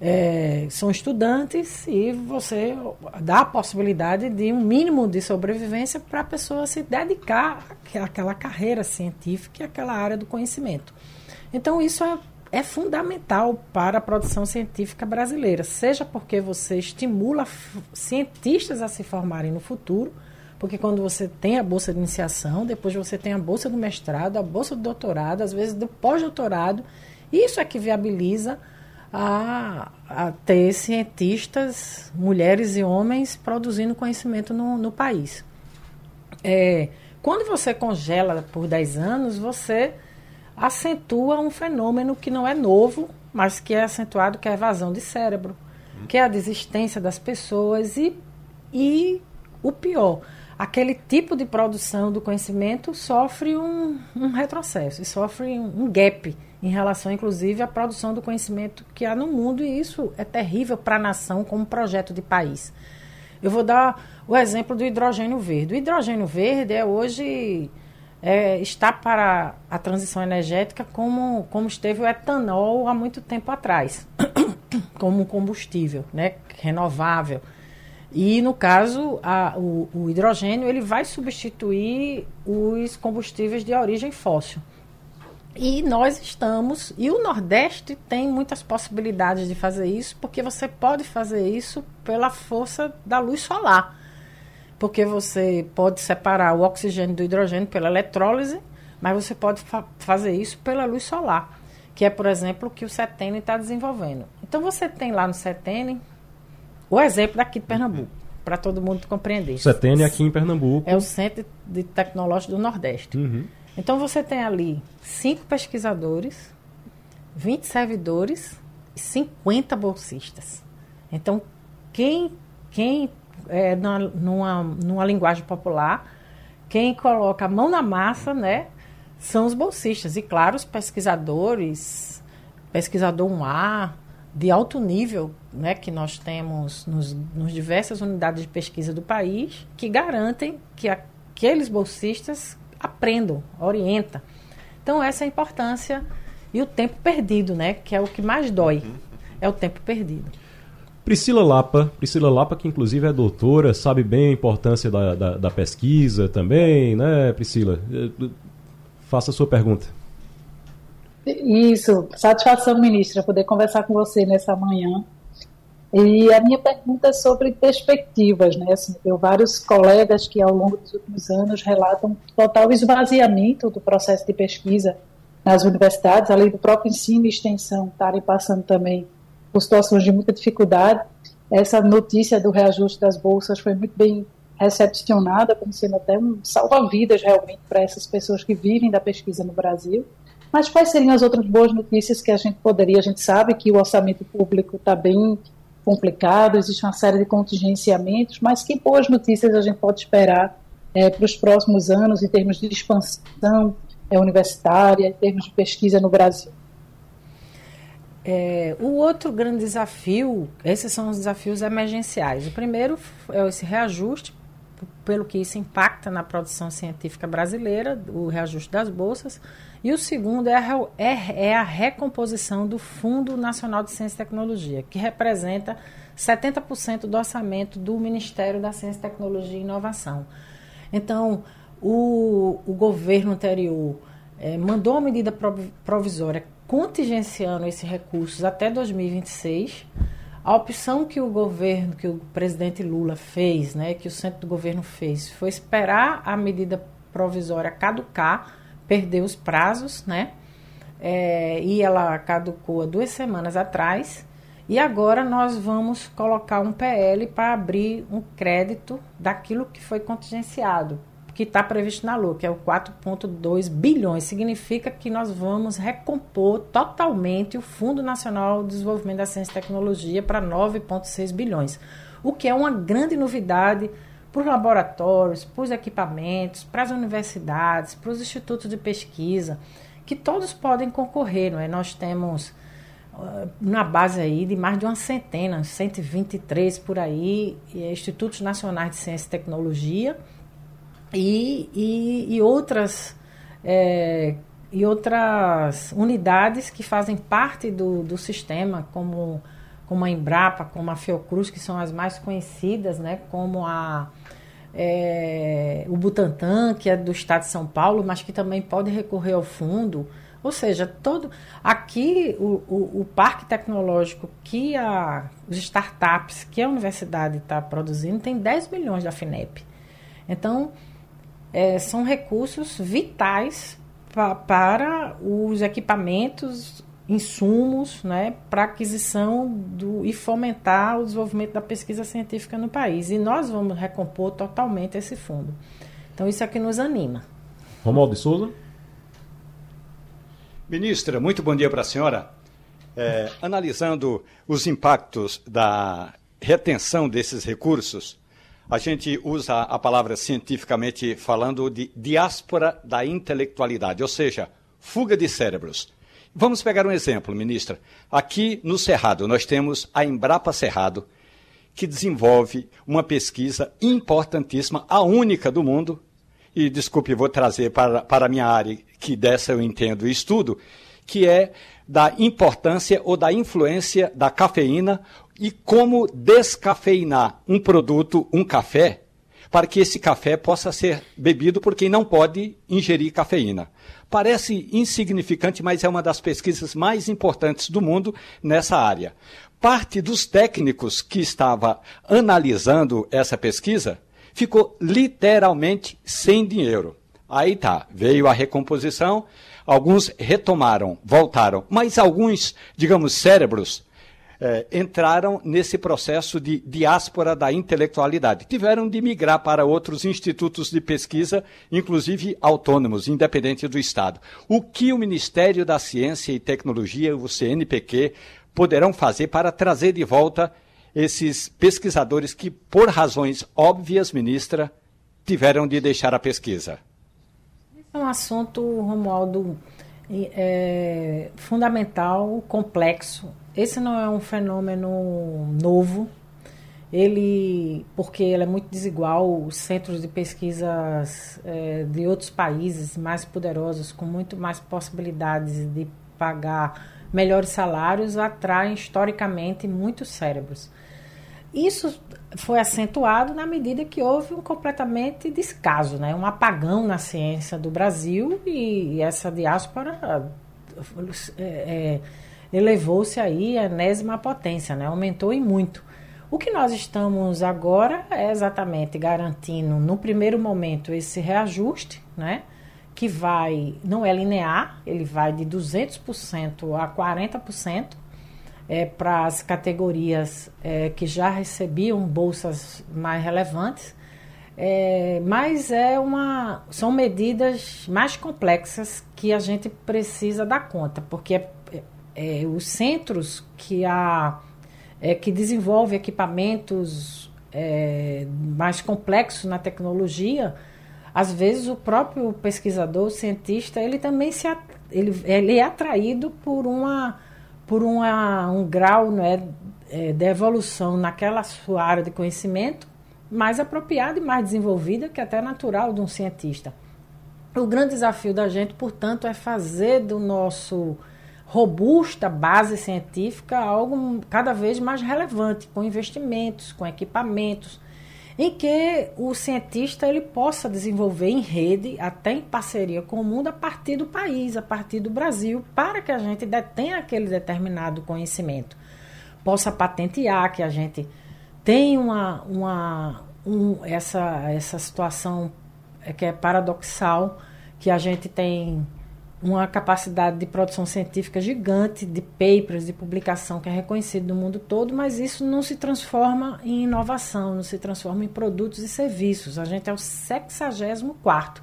é, são estudantes e você dá a possibilidade de um mínimo de sobrevivência para a pessoa se dedicar àquela carreira científica e àquela área do conhecimento. Então, isso é, é fundamental para a produção científica brasileira, seja porque você estimula cientistas a se formarem no futuro, porque quando você tem a bolsa de iniciação, depois você tem a bolsa do mestrado, a bolsa do doutorado, às vezes do pós-doutorado, isso é que viabiliza a, a ter cientistas, mulheres e homens, produzindo conhecimento no, no país. É, quando você congela por 10 anos, você acentua um fenômeno que não é novo, mas que é acentuado, que é a evasão de cérebro, que é a desistência das pessoas e, e o pior, aquele tipo de produção do conhecimento sofre um, um retrocesso, e sofre um, um gap em relação, inclusive, à produção do conhecimento que há no mundo, e isso é terrível para a nação como projeto de país. Eu vou dar o exemplo do hidrogênio verde. O hidrogênio verde é hoje é, está para a transição energética como, como esteve o etanol há muito tempo atrás, como combustível né, renovável. E, no caso, a, o, o hidrogênio ele vai substituir os combustíveis de origem fóssil. E nós estamos, e o Nordeste tem muitas possibilidades de fazer isso, porque você pode fazer isso pela força da luz solar. Porque você pode separar o oxigênio do hidrogênio pela eletrólise, mas você pode fa fazer isso pela luz solar, que é, por exemplo, o que o CETENE está desenvolvendo. Então você tem lá no CETENE o exemplo daqui de Pernambuco, para todo mundo compreender. CETENE aqui em Pernambuco. É o Centro de Tecnológico do Nordeste. Uhum. Então você tem ali cinco pesquisadores, 20 servidores e 50 bolsistas. Então, quem, quem é, numa, numa linguagem popular, quem coloca a mão na massa, né, são os bolsistas. E claro, os pesquisadores, pesquisador 1A, de alto nível, né, que nós temos nos, nos diversas unidades de pesquisa do país, que garantem que aqueles bolsistas aprendam, orienta. Então essa é a importância e o tempo perdido, né? Que é o que mais dói. É o tempo perdido. Priscila Lapa, Priscila Lapa, que inclusive é doutora, sabe bem a importância da, da, da pesquisa também, né, Priscila? Faça a sua pergunta. Isso, satisfação, ministra, poder conversar com você nessa manhã. E a minha pergunta é sobre perspectivas, né? Assim, eu vários colegas que ao longo dos últimos anos relatam total esvaziamento do processo de pesquisa nas universidades, além do próprio ensino e extensão estarem passando também por situações de muita dificuldade. Essa notícia do reajuste das bolsas foi muito bem recepcionada, como sendo até um salva-vidas realmente para essas pessoas que vivem da pesquisa no Brasil. Mas quais seriam as outras boas notícias que a gente poderia? A gente sabe que o orçamento público está bem complicado, existe uma série de contingenciamentos, mas que boas notícias a gente pode esperar é, para os próximos anos em termos de expansão é, universitária, em termos de pesquisa no Brasil? É, o outro grande desafio, esses são os desafios emergenciais. O primeiro é esse reajuste, pelo que isso impacta na produção científica brasileira, o reajuste das bolsas. E o segundo é a, é, é a recomposição do Fundo Nacional de Ciência e Tecnologia, que representa 70% do orçamento do Ministério da Ciência, Tecnologia e Inovação. Então, o, o governo anterior é, mandou uma medida provisória contingenciando esses recursos até 2026. A opção que o governo, que o presidente Lula fez, né, que o centro do governo fez, foi esperar a medida provisória caducar perdeu os prazos, né? É, e ela caducou há duas semanas atrás. E agora nós vamos colocar um PL para abrir um crédito daquilo que foi contingenciado, que está previsto na LUA, que é o 4,2 bilhões. Significa que nós vamos recompor totalmente o Fundo Nacional de Desenvolvimento da Ciência e Tecnologia para 9,6 bilhões, o que é uma grande novidade para os laboratórios, para os equipamentos, para as universidades, para os institutos de pesquisa, que todos podem concorrer. Não é? Nós temos uh, na base aí de mais de uma centena, 123 por aí, institutos nacionais de ciência e tecnologia e, e, e outras é, e outras unidades que fazem parte do, do sistema, como, como a Embrapa, como a Fiocruz, que são as mais conhecidas, né, como a é, o Butantan, que é do estado de São Paulo, mas que também pode recorrer ao fundo. Ou seja, todo aqui o, o, o parque tecnológico que a, os startups que a universidade está produzindo tem 10 milhões da FINEP. Então, é, são recursos vitais pa, para os equipamentos insumos né, para aquisição do, e fomentar o desenvolvimento da pesquisa científica no país. E nós vamos recompor totalmente esse fundo. Então, isso é que nos anima. Romualdo de Souza. Ministra, muito bom dia para a senhora. É, analisando os impactos da retenção desses recursos, a gente usa a palavra cientificamente falando de diáspora da intelectualidade, ou seja, fuga de cérebros. Vamos pegar um exemplo, ministra. Aqui no Cerrado, nós temos a Embrapa Cerrado, que desenvolve uma pesquisa importantíssima, a única do mundo, e desculpe, vou trazer para, para a minha área, que dessa eu entendo e estudo, que é da importância ou da influência da cafeína e como descafeinar um produto, um café, para que esse café possa ser bebido por quem não pode ingerir cafeína. Parece insignificante, mas é uma das pesquisas mais importantes do mundo nessa área. Parte dos técnicos que estava analisando essa pesquisa ficou literalmente sem dinheiro. Aí tá, veio a recomposição, alguns retomaram, voltaram, mas alguns, digamos, cérebros é, entraram nesse processo de diáspora da intelectualidade. Tiveram de migrar para outros institutos de pesquisa, inclusive autônomos, independentes do Estado. O que o Ministério da Ciência e Tecnologia, o CNPq, poderão fazer para trazer de volta esses pesquisadores que, por razões óbvias, ministra, tiveram de deixar a pesquisa? É um assunto, Romualdo, é, fundamental, complexo esse não é um fenômeno novo. Ele, porque ele é muito desigual, os centros de pesquisas é, de outros países mais poderosos, com muito mais possibilidades de pagar melhores salários, atraem historicamente muitos cérebros. Isso foi acentuado na medida que houve um completamente descaso, né? um apagão na ciência do Brasil e, essa diáspora é, é, elevou-se aí a enésima potência, né? aumentou e muito. O que nós estamos agora é exatamente garantindo, no primeiro momento, esse reajuste, né? que vai, não é linear, ele vai de 200% a 40% é, para as categorias é, que já recebiam bolsas mais relevantes, é, mas é uma, são medidas mais complexas que a gente precisa dar conta, porque é é, os centros que, a, é, que desenvolvem equipamentos é, mais complexos na tecnologia, às vezes o próprio pesquisador, o cientista, ele também se, ele, ele é atraído por, uma, por uma, um grau né, é, de evolução naquela sua área de conhecimento mais apropriada e mais desenvolvida, que até é natural de um cientista. O grande desafio da gente, portanto, é fazer do nosso robusta base científica algo cada vez mais relevante, com investimentos, com equipamentos, em que o cientista ele possa desenvolver em rede, até em parceria com o mundo, a partir do país, a partir do Brasil, para que a gente detenha aquele determinado conhecimento. Possa patentear, que a gente tem uma, uma um, essa, essa situação é que é paradoxal, que a gente tem uma capacidade de produção científica gigante, de papers, de publicação que é reconhecido no mundo todo, mas isso não se transforma em inovação, não se transforma em produtos e serviços. A gente é o 64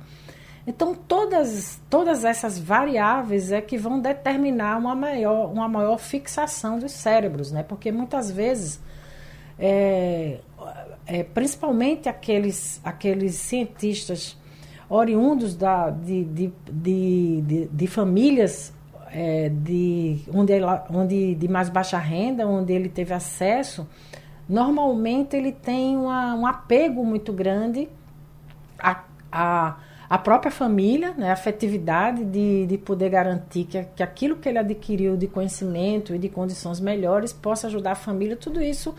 então, todas, todas essas variáveis é que vão determinar uma maior, uma maior fixação dos cérebros, né? Porque muitas vezes, é, é, principalmente aqueles, aqueles cientistas oriundos da, de, de, de, de, famílias é, de, onde, ela, onde de mais baixa renda, onde ele teve acesso, normalmente ele tem uma, um apego muito grande a, a a própria família, né, a afetividade de, de poder garantir que, que aquilo que ele adquiriu de conhecimento e de condições melhores possa ajudar a família, tudo isso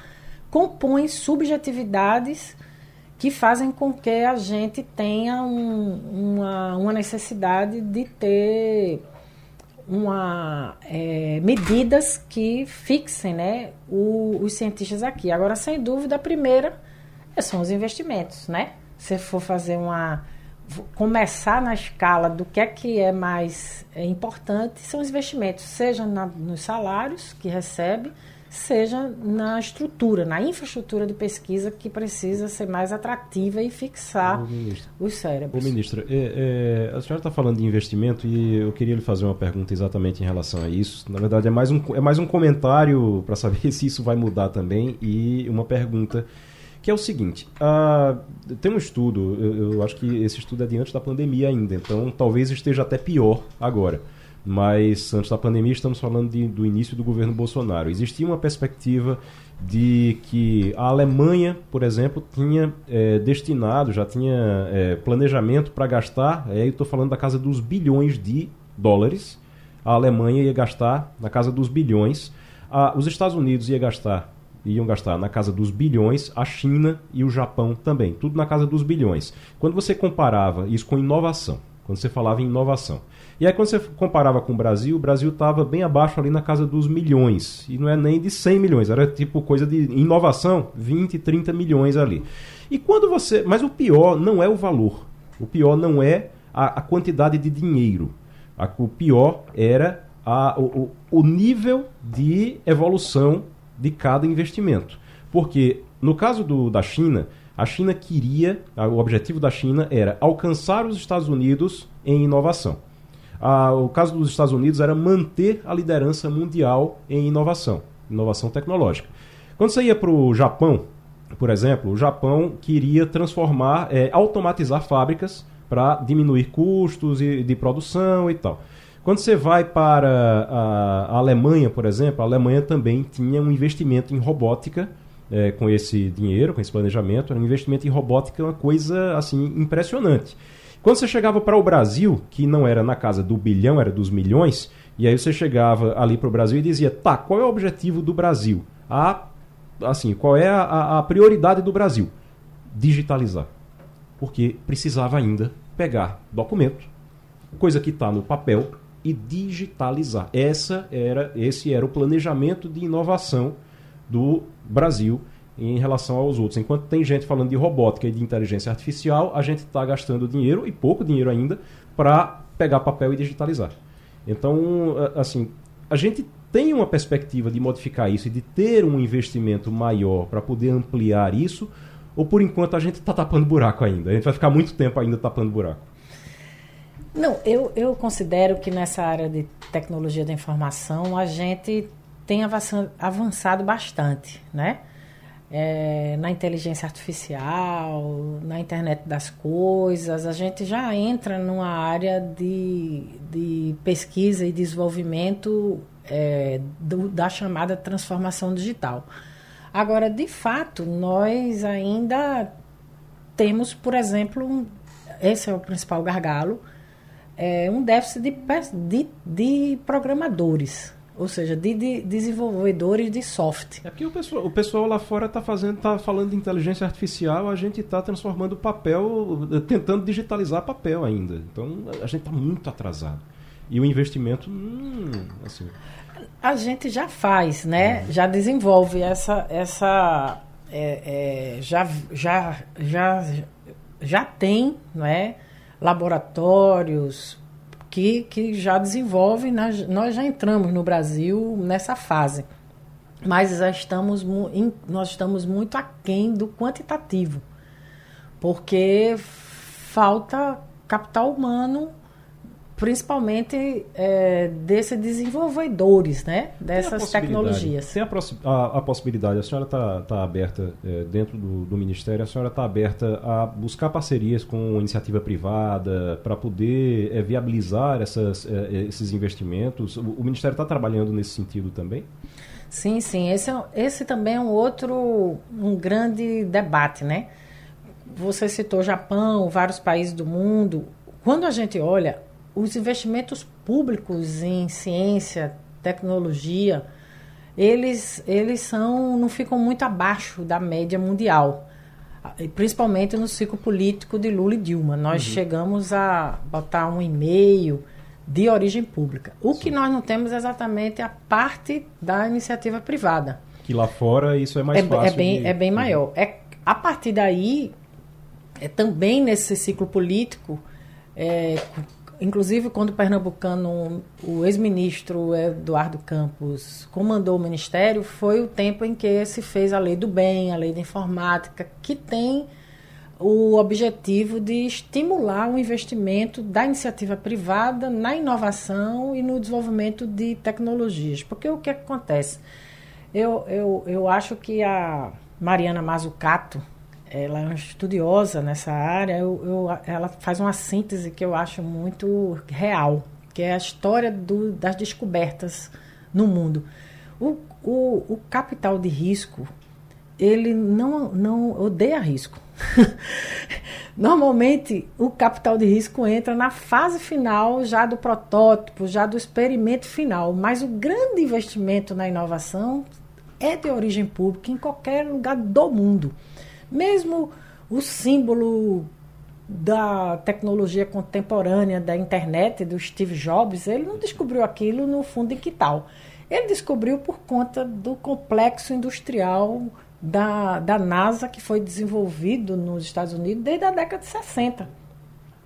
compõe subjetividades que fazem com que a gente tenha um, uma, uma necessidade de ter uma, é, medidas que fixem né, o, os cientistas aqui. Agora, sem dúvida, a primeira são os investimentos. Né? Se for fazer uma começar na escala do que é que é mais é, importante são os investimentos, seja na, nos salários que recebe, seja na estrutura, na infraestrutura de pesquisa que precisa ser mais atrativa e fixar os cérebros. Ô, ministra, é, é, a senhora está falando de investimento e eu queria lhe fazer uma pergunta exatamente em relação a isso. Na verdade, é mais um, é mais um comentário para saber se isso vai mudar também e uma pergunta que é o seguinte: uh, tem um estudo, eu, eu, acho que esse estudo é de antes da pandemia ainda, então talvez esteja até pior agora. Mas antes da pandemia, estamos falando de, do início do governo Bolsonaro. Existia uma perspectiva de que a Alemanha, por exemplo, tinha é, destinado, já tinha é, planejamento para gastar, aí estou falando da casa dos bilhões de dólares. A Alemanha ia gastar na casa dos bilhões. Ah, os Estados Unidos ia gastar iam gastar na casa dos bilhões, a China e o Japão também, tudo na casa dos bilhões. Quando você comparava isso com inovação, quando você falava em inovação. E aí quando você comparava com o Brasil, o Brasil estava bem abaixo ali na casa dos milhões, e não é nem de 100 milhões, era tipo coisa de inovação, 20, 30 milhões ali. E quando você, mas o pior não é o valor. O pior não é a, a quantidade de dinheiro. A, o pior era a, o, o nível de evolução de cada investimento. Porque no caso do, da China, a China queria, o objetivo da China era alcançar os Estados Unidos em inovação. o caso dos Estados Unidos era manter a liderança mundial em inovação, inovação tecnológica. Quando você ia para o Japão, por exemplo, o Japão queria transformar, é, automatizar fábricas para diminuir custos de produção e tal. Quando você vai para a, a Alemanha, por exemplo, a Alemanha também tinha um investimento em robótica é, com esse dinheiro, com esse planejamento, era um investimento em robótica, uma coisa assim impressionante. Quando você chegava para o Brasil, que não era na casa do bilhão, era dos milhões, e aí você chegava ali para o Brasil e dizia, tá, qual é o objetivo do Brasil? A, assim, qual é a, a prioridade do Brasil? Digitalizar. Porque precisava ainda pegar documento, coisa que está no papel, e digitalizar. Essa era, esse era o planejamento de inovação do Brasil em relação aos outros. Enquanto tem gente falando de robótica e de inteligência artificial, a gente está gastando dinheiro, e pouco dinheiro ainda, para pegar papel e digitalizar. Então, assim, a gente tem uma perspectiva de modificar isso e de ter um investimento maior para poder ampliar isso, ou por enquanto a gente está tapando buraco ainda? A gente vai ficar muito tempo ainda tapando buraco. Não, eu, eu considero que nessa área de tecnologia da informação a gente tem avançado bastante, né? É, na inteligência artificial, na internet das coisas, a gente já entra numa área de, de pesquisa e desenvolvimento é, do, da chamada transformação digital. Agora, de fato, nós ainda temos, por exemplo, esse é o principal gargalo, é, um déficit de, de, de programadores, ou seja, de, de, desenvolvedores de software. É porque o pessoal, o pessoal lá fora está fazendo, tá falando de inteligência artificial, a gente está transformando papel, tentando digitalizar papel ainda. Então a gente está muito atrasado. E o investimento, hum, assim. A gente já faz, né? Uhum. Já desenvolve essa, essa, é, é, já, já, já, já tem, não é? laboratórios que, que já desenvolve, nós, nós já entramos no Brasil nessa fase. Mas já estamos, nós estamos muito aquém do quantitativo, porque falta capital humano principalmente é, desses desenvolvedores, né? Dessas tem tecnologias. Tem a, a, a, possibilidade, a senhora está tá aberta, é, dentro do, do, Ministério, a senhora está aberta a buscar parcerias com iniciativa privada para poder é, viabilizar essas, é, esses investimentos? O, o Ministério está trabalhando nesse sentido também? Sim, sim. Esse, é, esse também é um outro, um grande debate, né? Você citou Japão, vários países do mundo. Quando a gente olha os investimentos públicos em ciência, tecnologia, eles, eles são, não ficam muito abaixo da média mundial, principalmente no ciclo político de Lula e Dilma. Nós uhum. chegamos a botar um e-mail de origem pública. O Sim. que nós não temos é exatamente a parte da iniciativa privada. Que lá fora isso é mais é, fácil. É bem, de... é bem maior. É, a partir daí, é, também nesse ciclo político, é, Inclusive, quando o pernambucano, o ex-ministro Eduardo Campos comandou o ministério, foi o tempo em que se fez a lei do bem, a lei da informática, que tem o objetivo de estimular o investimento da iniciativa privada na inovação e no desenvolvimento de tecnologias. Porque o que acontece? Eu, eu, eu acho que a Mariana Mazzucato, ela é uma estudiosa nessa área, eu, eu, ela faz uma síntese que eu acho muito real, que é a história do, das descobertas no mundo. O, o, o capital de risco, ele não, não odeia risco. Normalmente, o capital de risco entra na fase final já do protótipo, já do experimento final, mas o grande investimento na inovação é de origem pública em qualquer lugar do mundo. Mesmo o símbolo da tecnologia contemporânea, da internet, do Steve Jobs, ele não descobriu aquilo no fundo em que tal. Ele descobriu por conta do complexo industrial da, da NASA, que foi desenvolvido nos Estados Unidos desde a década de 60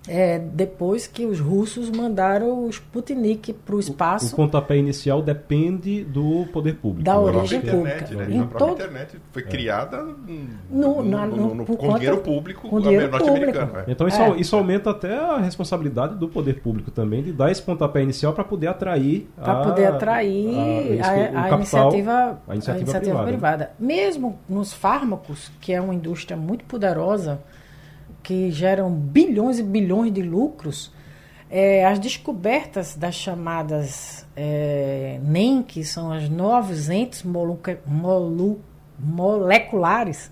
é, depois que os russos mandaram o Sputnik para o espaço. O, pontapé inicial depende do poder público. Da origem pública. Internet, né? Em a própria todo... internet foi criada no, no, no, no, com dinheiro público com dinheiro norte-americano. É. Então isso, é. isso, aumenta até a responsabilidade do poder público também de dar esse pontapé inicial para poder atrair para poder atrair a, a, a, a capital, iniciativa, a iniciativa, iniciativa privada. privada. Mesmo nos fármacos, que é uma indústria muito poderosa, que geram bilhões e bilhões de lucros, é, as descobertas das chamadas é, NEM, que são os novos entes molu, molu, moleculares,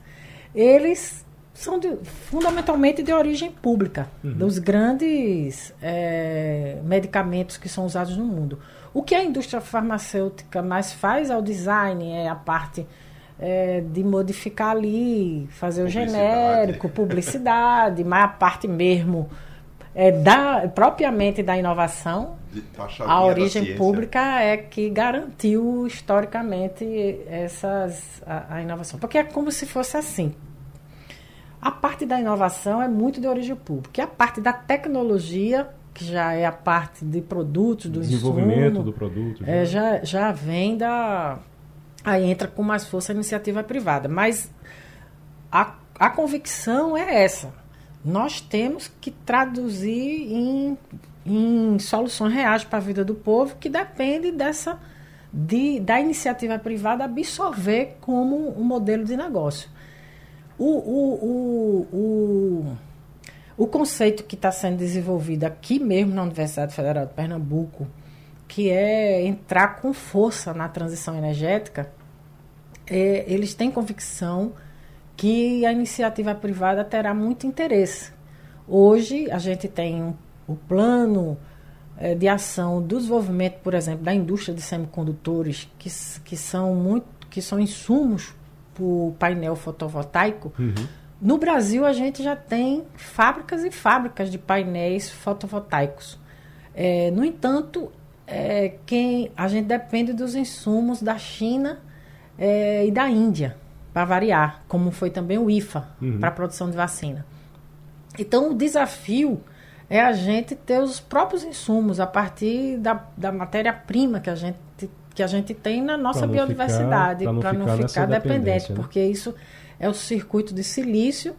eles são de, fundamentalmente de origem pública, uhum. dos grandes é, medicamentos que são usados no mundo. O que a indústria farmacêutica mais faz ao design é a parte é, de modificar ali, fazer o genérico, publicidade, mas a parte mesmo é, da, propriamente da inovação, a origem pública é que garantiu historicamente essas, a, a, inovação. Porque é como se fosse assim. A parte da inovação é muito de origem pública. E a parte da tecnologia, que já é a parte de produtos, do desenvolvimento insumo, do produto, já. É, já, já vem da aí entra com mais força a iniciativa privada. Mas a, a convicção é essa. Nós temos que traduzir em, em soluções reais para a vida do povo, que depende dessa de, da iniciativa privada absorver como um modelo de negócio. O, o, o, o, o conceito que está sendo desenvolvido aqui mesmo na Universidade Federal de Pernambuco, que é entrar com força na transição energética, é, eles têm convicção que a iniciativa privada terá muito interesse. Hoje, a gente tem um, o plano é, de ação do desenvolvimento, por exemplo, da indústria de semicondutores, que, que, são, muito, que são insumos para o painel fotovoltaico. Uhum. No Brasil, a gente já tem fábricas e fábricas de painéis fotovoltaicos. É, no entanto, é, quem a gente depende dos insumos da China é, e da Índia, para variar, como foi também o IFA, uhum. para a produção de vacina. Então, o desafio é a gente ter os próprios insumos a partir da, da matéria-prima que a gente que a gente tem na nossa biodiversidade, para não, ficar, não ficar dependente, né? porque isso é o circuito de silício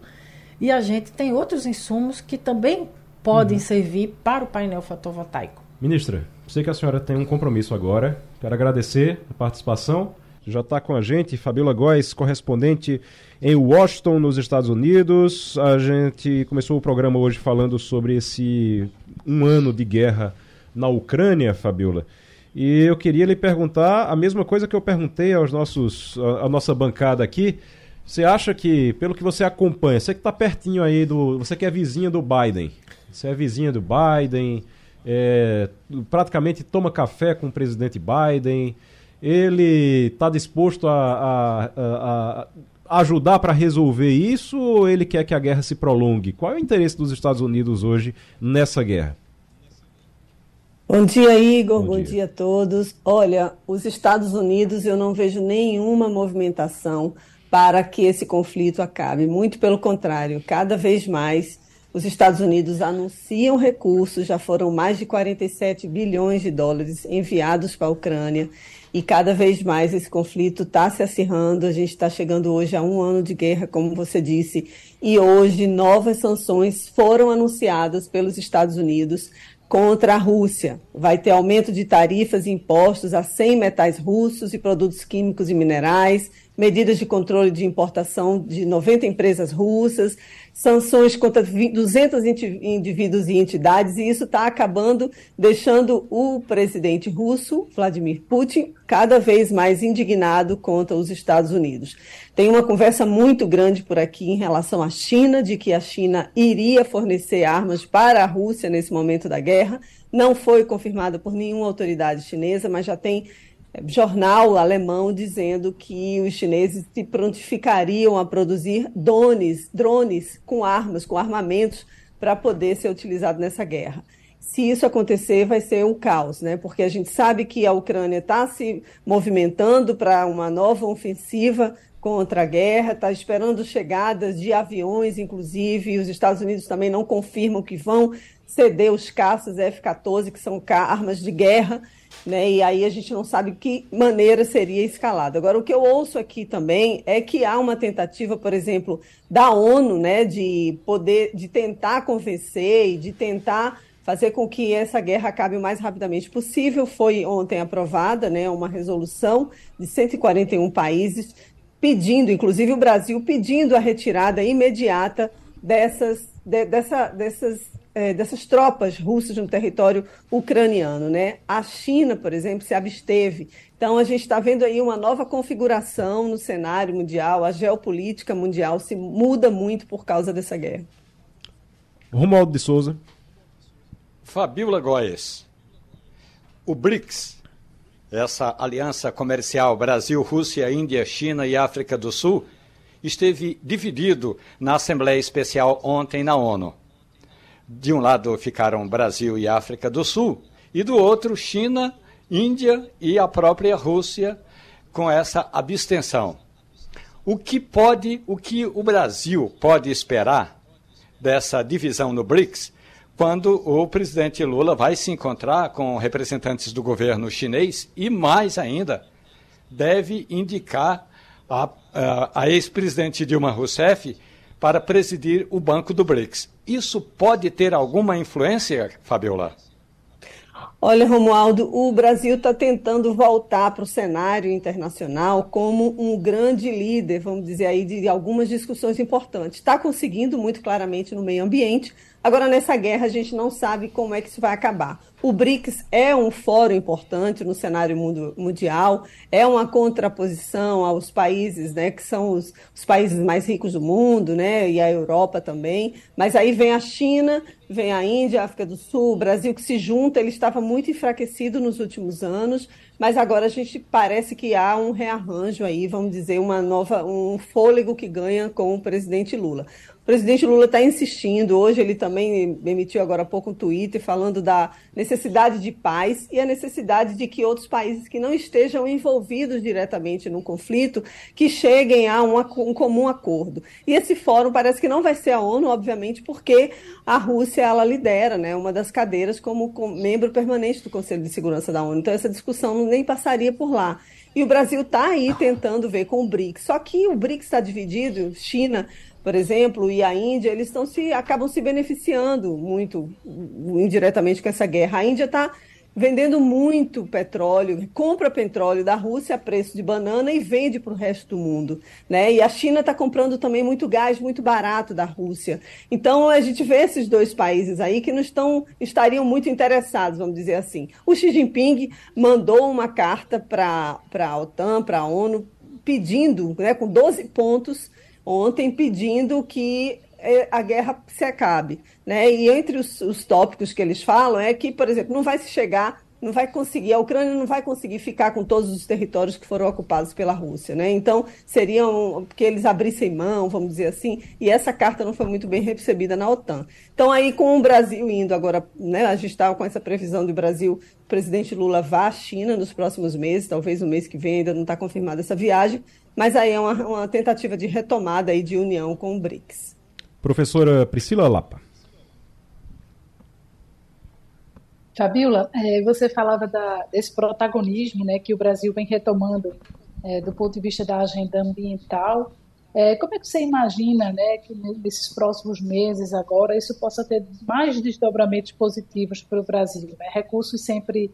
e a gente tem outros insumos que também podem uhum. servir para o painel fotovoltaico. Ministra, sei que a senhora tem um compromisso agora. Quero agradecer a participação. Já está com a gente Fabiola Góes, correspondente em Washington, nos Estados Unidos. A gente começou o programa hoje falando sobre esse um ano de guerra na Ucrânia, Fabiola. E eu queria lhe perguntar a mesma coisa que eu perguntei aos nossos, a, a nossa bancada aqui. Você acha que, pelo que você acompanha, você que está pertinho aí do. Você que é vizinha do Biden. Você é vizinha do Biden, é, praticamente toma café com o presidente Biden. Ele está disposto a, a, a ajudar para resolver isso ou ele quer que a guerra se prolongue? Qual é o interesse dos Estados Unidos hoje nessa guerra? Bom dia, Igor. Bom, Bom dia. dia. a todos. Olha, os Estados Unidos eu não vejo nenhuma movimentação para que esse conflito acabe. Muito pelo contrário, cada vez mais os Estados Unidos anunciam recursos, já foram mais de 47 bilhões de dólares enviados para a Ucrânia e cada vez mais esse conflito está se acirrando. A gente está chegando hoje a um ano de guerra, como você disse, e hoje novas sanções foram anunciadas pelos Estados Unidos contra a Rússia. Vai ter aumento de tarifas e impostos a 100 metais russos e produtos químicos e minerais, medidas de controle de importação de 90 empresas russas, sanções contra 200 indivíduos e entidades, e isso está acabando deixando o presidente russo, Vladimir Putin, cada vez mais indignado contra os Estados Unidos. Tem uma conversa muito grande por aqui em relação à China, de que a China iria fornecer armas para a Rússia nesse momento da guerra. Não foi confirmada por nenhuma autoridade chinesa, mas já tem jornal alemão dizendo que os chineses se prontificariam a produzir drones, drones com armas, com armamentos para poder ser utilizado nessa guerra. Se isso acontecer, vai ser um caos, né? Porque a gente sabe que a Ucrânia está se movimentando para uma nova ofensiva contra a guerra, está esperando chegadas de aviões, inclusive, e os Estados Unidos também não confirmam que vão ceder os caças F-14, que são armas de guerra, né? E aí a gente não sabe que maneira seria escalado. Agora, o que eu ouço aqui também é que há uma tentativa, por exemplo, da ONU, né, de poder, de tentar convencer e de tentar fazer com que essa guerra acabe o mais rapidamente possível. Foi ontem aprovada, né, uma resolução de 141 países pedindo, inclusive o Brasil pedindo a retirada imediata dessas, de, dessa, dessas é, dessas tropas russas no território ucraniano. Né? A China, por exemplo, se absteve. Então, a gente está vendo aí uma nova configuração no cenário mundial, a geopolítica mundial se muda muito por causa dessa guerra. Romualdo de Souza. Fabiola Góes. O BRICS, essa aliança comercial Brasil, Rússia, Índia, China e África do Sul, esteve dividido na Assembleia Especial ontem na ONU. De um lado ficaram Brasil e África do Sul, e do outro China, Índia e a própria Rússia com essa abstenção. O que pode, o que o Brasil pode esperar dessa divisão no BRICS quando o presidente Lula vai se encontrar com representantes do governo chinês e mais ainda deve indicar a, a, a ex-presidente Dilma Rousseff para presidir o Banco do BRICS. Isso pode ter alguma influência, Fabiola? Olha, Romualdo, o Brasil está tentando voltar para o cenário internacional como um grande líder, vamos dizer aí, de algumas discussões importantes. Está conseguindo muito claramente no meio ambiente, Agora, nessa guerra, a gente não sabe como é que isso vai acabar. O BRICS é um fórum importante no cenário mundial, é uma contraposição aos países, né, que são os, os, países mais ricos do mundo, né, e a Europa também. Mas aí vem a China, vem a Índia, a África do Sul, o Brasil que se junta. Ele estava muito enfraquecido nos últimos anos, mas agora a gente parece que há um rearranjo aí, vamos dizer, uma nova, um fôlego que ganha com o presidente Lula. O presidente Lula está insistindo, hoje ele também emitiu agora há pouco um Twitter falando da necessidade de paz e a necessidade de que outros países que não estejam envolvidos diretamente no conflito, que cheguem a um, um comum acordo. E esse fórum parece que não vai ser a ONU, obviamente, porque a Rússia ela lidera né, uma das cadeiras como, membro permanente do Conselho de Segurança da ONU. Então essa discussão nem passaria por lá. E o Brasil está aí tentando ver com o BRICS. Só que o BRICS está dividido, China por exemplo, e a Índia, eles estão se acabam se beneficiando muito indiretamente com essa guerra. A Índia está vendendo muito petróleo, compra petróleo da Rússia a preço de banana e vende para o resto do mundo. Né? E a China está comprando também muito gás muito barato da Rússia. Então a gente vê esses dois países aí que não estão, estariam muito interessados, vamos dizer assim. O Xi Jinping mandou uma carta para a OTAN, para a ONU, pedindo, né, com 12 pontos, ontem pedindo que a guerra se acabe. Né? E entre os, os tópicos que eles falam é que, por exemplo, não vai se chegar não vai conseguir, a Ucrânia não vai conseguir ficar com todos os territórios que foram ocupados pela Rússia, né? Então, seriam que eles abrissem mão, vamos dizer assim, e essa carta não foi muito bem recebida na OTAN. Então, aí com o Brasil indo agora, né, a gente estava com essa previsão do Brasil, o presidente Lula vá à China nos próximos meses, talvez no mês que vem, ainda não está confirmada essa viagem, mas aí é uma, uma tentativa de retomada aí de união com o BRICS. Professora Priscila Lapa. Fabiola, é, você falava da, desse protagonismo né, que o Brasil vem retomando é, do ponto de vista da agenda ambiental. É, como é que você imagina né, que nesses próximos meses agora isso possa ter mais desdobramentos positivos para o Brasil? Né? Recursos sempre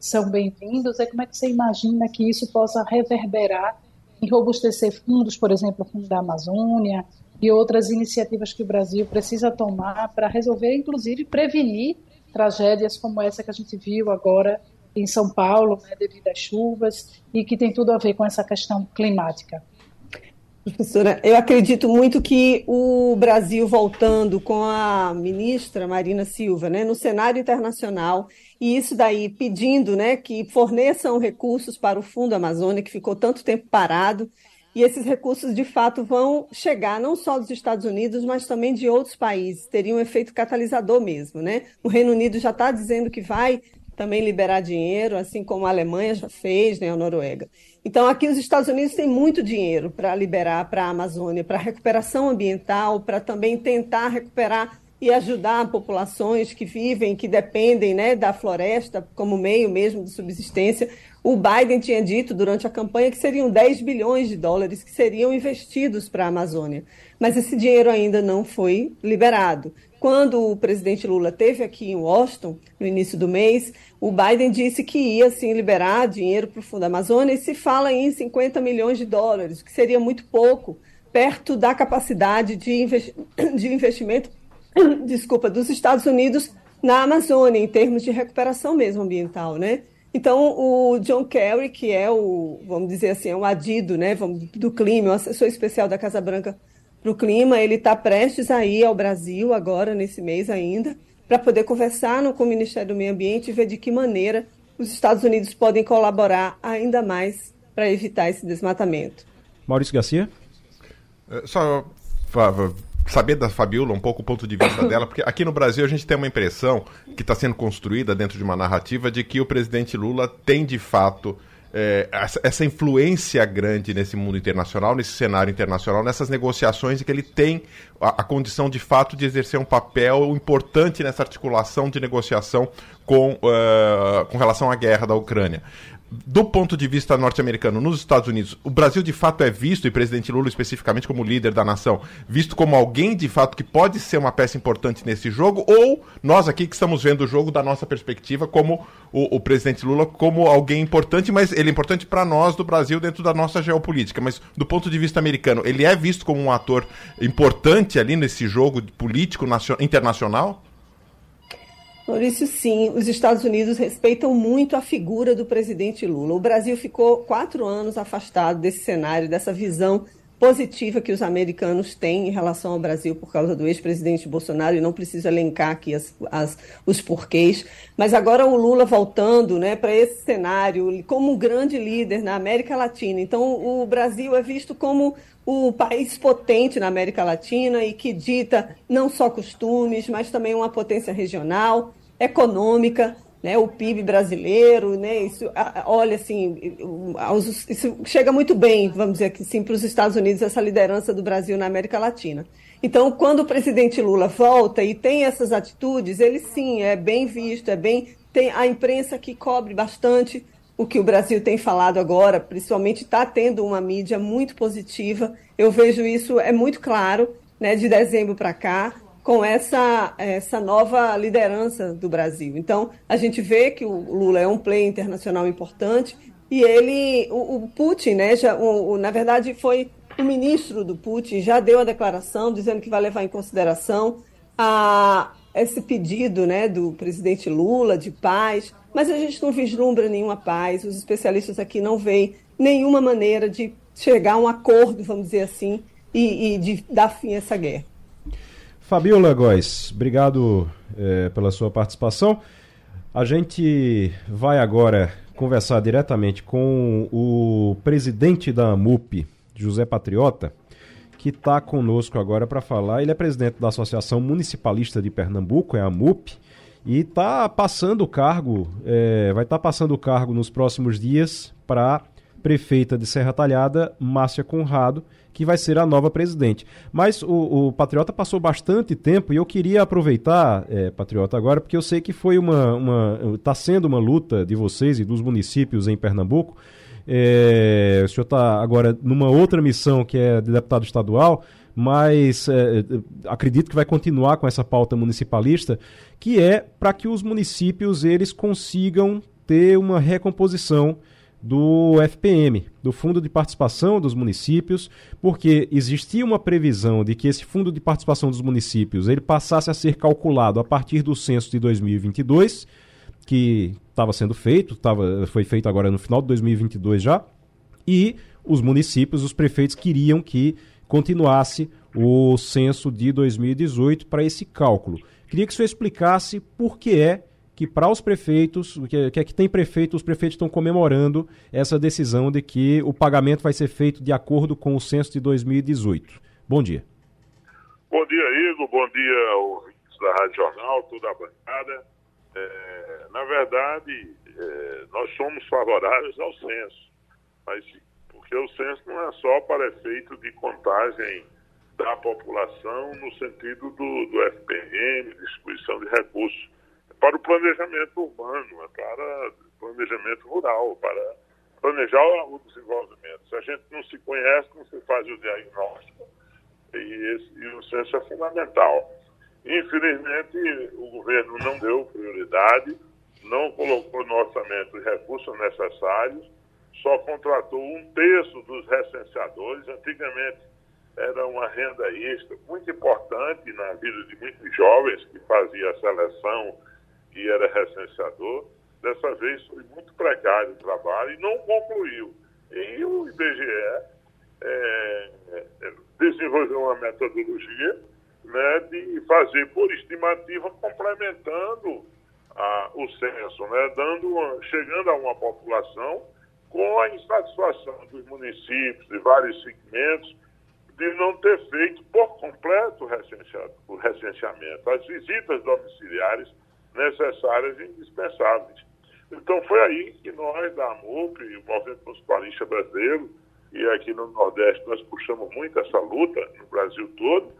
são bem-vindos. É como é que você imagina que isso possa reverberar em robustecer fundos, por exemplo, o Fundo da Amazônia e outras iniciativas que o Brasil precisa tomar para resolver, inclusive, prevenir tragédias como essa que a gente viu agora em São Paulo, né, devido às chuvas, e que tem tudo a ver com essa questão climática. Professora, eu acredito muito que o Brasil voltando com a ministra Marina Silva, né, no cenário internacional, e isso daí pedindo, né, que forneçam recursos para o Fundo Amazônia, que ficou tanto tempo parado, e esses recursos de fato vão chegar não só dos Estados Unidos, mas também de outros países, teriam um efeito catalisador mesmo, né? O Reino Unido já está dizendo que vai também liberar dinheiro, assim como a Alemanha já fez, né, a Noruega. Então, aqui os Estados Unidos têm muito dinheiro para liberar para a Amazônia, para recuperação ambiental, para também tentar recuperar e ajudar populações que vivem, que dependem né, da floresta como meio mesmo de subsistência. O Biden tinha dito durante a campanha que seriam 10 bilhões de dólares que seriam investidos para a Amazônia, mas esse dinheiro ainda não foi liberado. Quando o presidente Lula teve aqui em Washington, no início do mês, o Biden disse que ia sim liberar dinheiro para o Fundo Amazônia e se fala em 50 milhões de dólares, que seria muito pouco, perto da capacidade de, investi de investimento desculpa, dos Estados Unidos na Amazônia, em termos de recuperação mesmo ambiental, né? Então, o John Kerry, que é o, vamos dizer assim, é um adido né, do clima, o assessor especial da Casa Branca para o clima, ele está prestes a ir ao Brasil agora, nesse mês ainda, para poder conversar no, com o Ministério do Meio Ambiente e ver de que maneira os Estados Unidos podem colaborar ainda mais para evitar esse desmatamento. Maurício Garcia? É, só saber da Fabiola um pouco o ponto de vista dela, porque aqui no Brasil a gente tem uma impressão que está sendo construída dentro de uma narrativa de que o presidente Lula tem de fato é, essa influência grande nesse mundo internacional, nesse cenário internacional, nessas negociações e que ele tem a, a, condição de fato de exercer um papel importante nessa articulação de negociação com, uh, com relação à guerra da Ucrânia do ponto de vista norte-americano, nos Estados Unidos, o Brasil de fato é visto, e presidente Lula especificamente como líder da nação, visto como alguém de fato que pode ser uma peça importante nesse jogo, ou nós aqui que estamos vendo o jogo da nossa perspectiva como o, o presidente Lula como alguém importante, mas ele é importante para nós do Brasil dentro da nossa geopolítica, mas do ponto de vista americano, ele é visto como um ator importante ali nesse jogo político internacional? Maurício, sim, os Estados Unidos respeitam muito a figura do presidente Lula. O Brasil ficou quatro anos afastado desse cenário, dessa visão positiva que os americanos têm em relação ao Brasil por causa do ex-presidente Bolsonaro, e não preciso elencar aqui as, as, os porquês. Mas agora o Lula voltando né, para esse cenário como um grande líder na América Latina. Então, o Brasil é visto como o país potente na América Latina e que dita não só costumes, mas também uma potência regional, econômica né, o PIB brasileiro, né, isso, olha assim, isso chega muito bem, vamos dizer assim, para os Estados Unidos, essa liderança do Brasil na América Latina. Então, quando o presidente Lula volta e tem essas atitudes, ele sim é bem visto, é bem tem a imprensa que cobre bastante o que o Brasil tem falado agora, principalmente está tendo uma mídia muito positiva. Eu vejo isso é muito claro, né, de dezembro para cá com essa, essa nova liderança do Brasil. Então, a gente vê que o Lula é um player internacional importante e ele, o, o Putin, né, já, o, o, na verdade, foi o ministro do Putin, já deu a declaração dizendo que vai levar em consideração a, esse pedido né, do presidente Lula de paz, mas a gente não vislumbra nenhuma paz, os especialistas aqui não veem nenhuma maneira de chegar a um acordo, vamos dizer assim, e, e de dar fim a essa guerra. Fabiola Góes, obrigado é, pela sua participação. A gente vai agora conversar diretamente com o presidente da AMUP, José Patriota, que está conosco agora para falar. Ele é presidente da Associação Municipalista de Pernambuco, é a AMUP, e está passando o cargo, é, vai estar tá passando o cargo nos próximos dias para prefeita de Serra Talhada, Márcia Conrado, que vai ser a nova presidente. Mas o, o Patriota passou bastante tempo e eu queria aproveitar, é, Patriota, agora, porque eu sei que foi uma. está sendo uma luta de vocês e dos municípios em Pernambuco. É, o senhor está agora numa outra missão que é de deputado estadual, mas é, acredito que vai continuar com essa pauta municipalista, que é para que os municípios eles consigam ter uma recomposição do FPM, do Fundo de Participação dos Municípios, porque existia uma previsão de que esse Fundo de Participação dos Municípios ele passasse a ser calculado a partir do censo de 2022, que estava sendo feito, tava, foi feito agora no final de 2022 já, e os municípios, os prefeitos queriam que continuasse o censo de 2018 para esse cálculo. Queria que o senhor explicasse por que é que para os prefeitos, que, que, é que tem prefeito, os prefeitos estão comemorando essa decisão de que o pagamento vai ser feito de acordo com o censo de 2018. Bom dia. Bom dia, Igor. Bom dia, ouvintes da Rádio Jornal, toda a bancada. É, na verdade, é, nós somos favoráveis ao censo, mas o censo não é só para efeito de contagem da população no sentido do, do FPM, distribuição de recursos para o planejamento urbano, é para planejamento rural, para planejar o desenvolvimento. Se a gente não se conhece, não se faz o diagnóstico, e, esse, e o censo é fundamental. Infelizmente, o governo não deu prioridade, não colocou no orçamento os recursos necessários, só contratou um terço dos recenseadores. Antigamente, era uma renda extra muito importante na vida de muitos jovens que fazia a seleção que era recenseador, dessa vez foi muito precário o trabalho e não concluiu. E o IBGE é, é, desenvolveu uma metodologia né, de fazer por estimativa complementando a, o censo, né, dando chegando a uma população com a insatisfação dos municípios de vários segmentos de não ter feito por completo o, o recenseamento. As visitas domiciliares necessárias e indispensáveis. Então foi aí que nós da AMUP, o Movimento Municipalista Brasileiro, e aqui no Nordeste nós puxamos muito essa luta, no Brasil todo,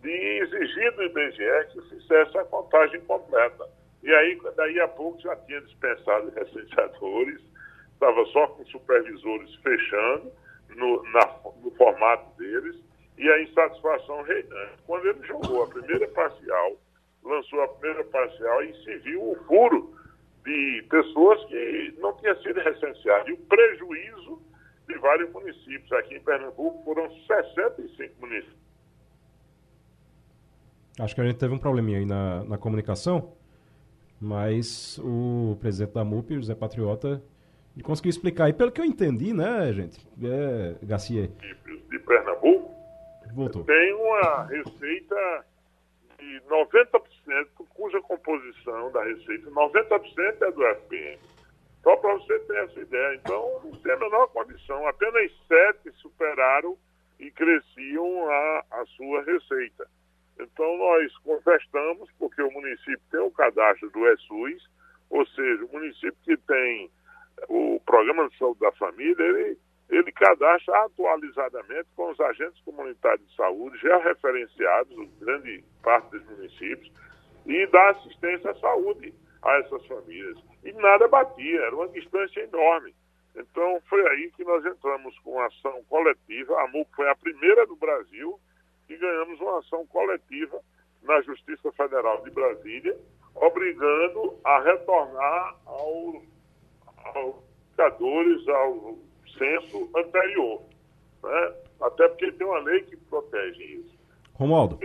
de exigir do IBGE que fizesse a contagem completa. E aí, daí a pouco, já tinha dispensado recenseadores, estava só com supervisores fechando no, na, no formato deles, e a insatisfação reinante. Quando ele jogou a primeira parcial lançou a primeira parcial e se viu o furo de pessoas que não tinham sido recenseadas. E o prejuízo de vários municípios. Aqui em Pernambuco foram 65 municípios. Acho que a gente teve um probleminha aí na, na comunicação, mas o presidente da MUP, José Patriota, Ele conseguiu explicar. E pelo que eu entendi, né, gente? É, Garcia. De Pernambuco. Voltou. Tem uma receita de 90%, cuja composição da receita, 90% é do FPM. Só para você ter essa ideia. Então, não tem a menor condição. Apenas sete superaram e cresciam a, a sua receita. Então, nós contestamos, porque o município tem o cadastro do ESUS, ou seja, o município que tem o programa de saúde da família, ele, ele cadastra atualizadamente com os agentes comunitários de saúde já referenciados, grande parte dos municípios, e dá assistência à saúde a essas famílias. E nada batia, era uma distância enorme. Então, foi aí que nós entramos com uma ação coletiva. A MUP foi a primeira do Brasil e ganhamos uma ação coletiva na Justiça Federal de Brasília, obrigando a retornar ao, aos indicadores, ao censo anterior. Né? Até porque tem uma lei que protege isso. Romualdo.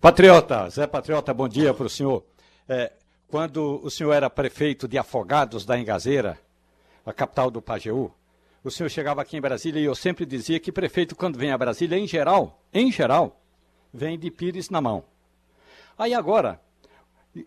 Patriota, Zé Patriota, bom dia para o senhor. É, quando o senhor era prefeito de Afogados da Engazeira, a capital do Pajeú, o senhor chegava aqui em Brasília e eu sempre dizia que prefeito, quando vem a Brasília, em geral, em geral, vem de pires na mão. Aí agora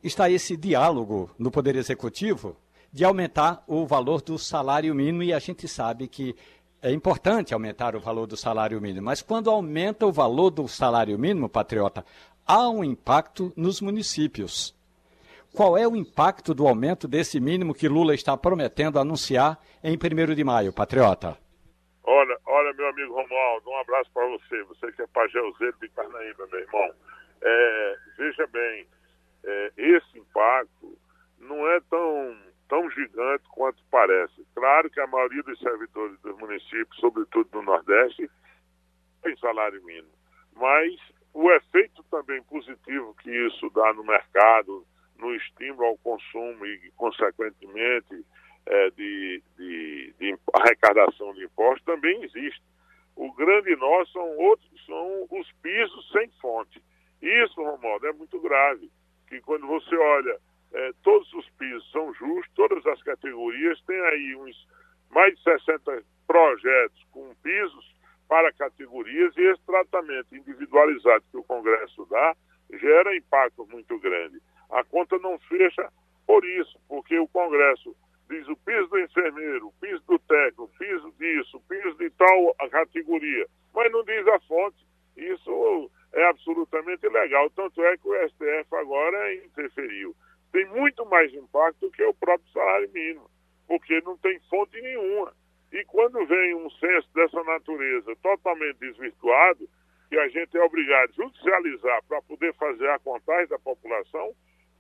está esse diálogo no Poder Executivo de aumentar o valor do salário mínimo e a gente sabe que é importante aumentar o valor do salário mínimo, mas quando aumenta o valor do salário mínimo, patriota, há um impacto nos municípios. Qual é o impacto do aumento desse mínimo que Lula está prometendo anunciar em 1 de maio, patriota? Olha, olha, meu amigo Romualdo, um abraço para você. Você que é pajeuzeiro de Carnaíba, meu irmão. É, veja bem, é, esse impacto não é tão, tão gigante quanto parece. Claro que a maioria dos servidores dos municípios, sobretudo do Nordeste, tem salário mínimo. Mas o efeito também positivo que isso dá no mercado, no estímulo ao consumo e, consequentemente, é, de, de, de, arrecadação de impostos também existe. O grande nó são outros, são os pisos sem fonte. Isso, Romualdo, é muito grave. Que quando você olha, é, todos os pisos são justos, todas as categorias, tem aí uns mais de 60 projetos com pisos para categorias e esse tratamento individualizado que o Congresso dá gera impacto muito grande. A conta não fecha por isso, porque o Congresso diz o piso do enfermeiro, o piso do técnico, o piso disso, o piso de tal categoria, mas não diz a fonte. Isso é absolutamente ilegal. Tanto é que o STF agora interferiu. Tem muito mais impacto que o próprio salário mínimo, porque não tem fonte nenhuma. E quando vem um censo dessa natureza totalmente desvirtuado, que a gente é obrigado a judicializar para poder fazer a contagem da população,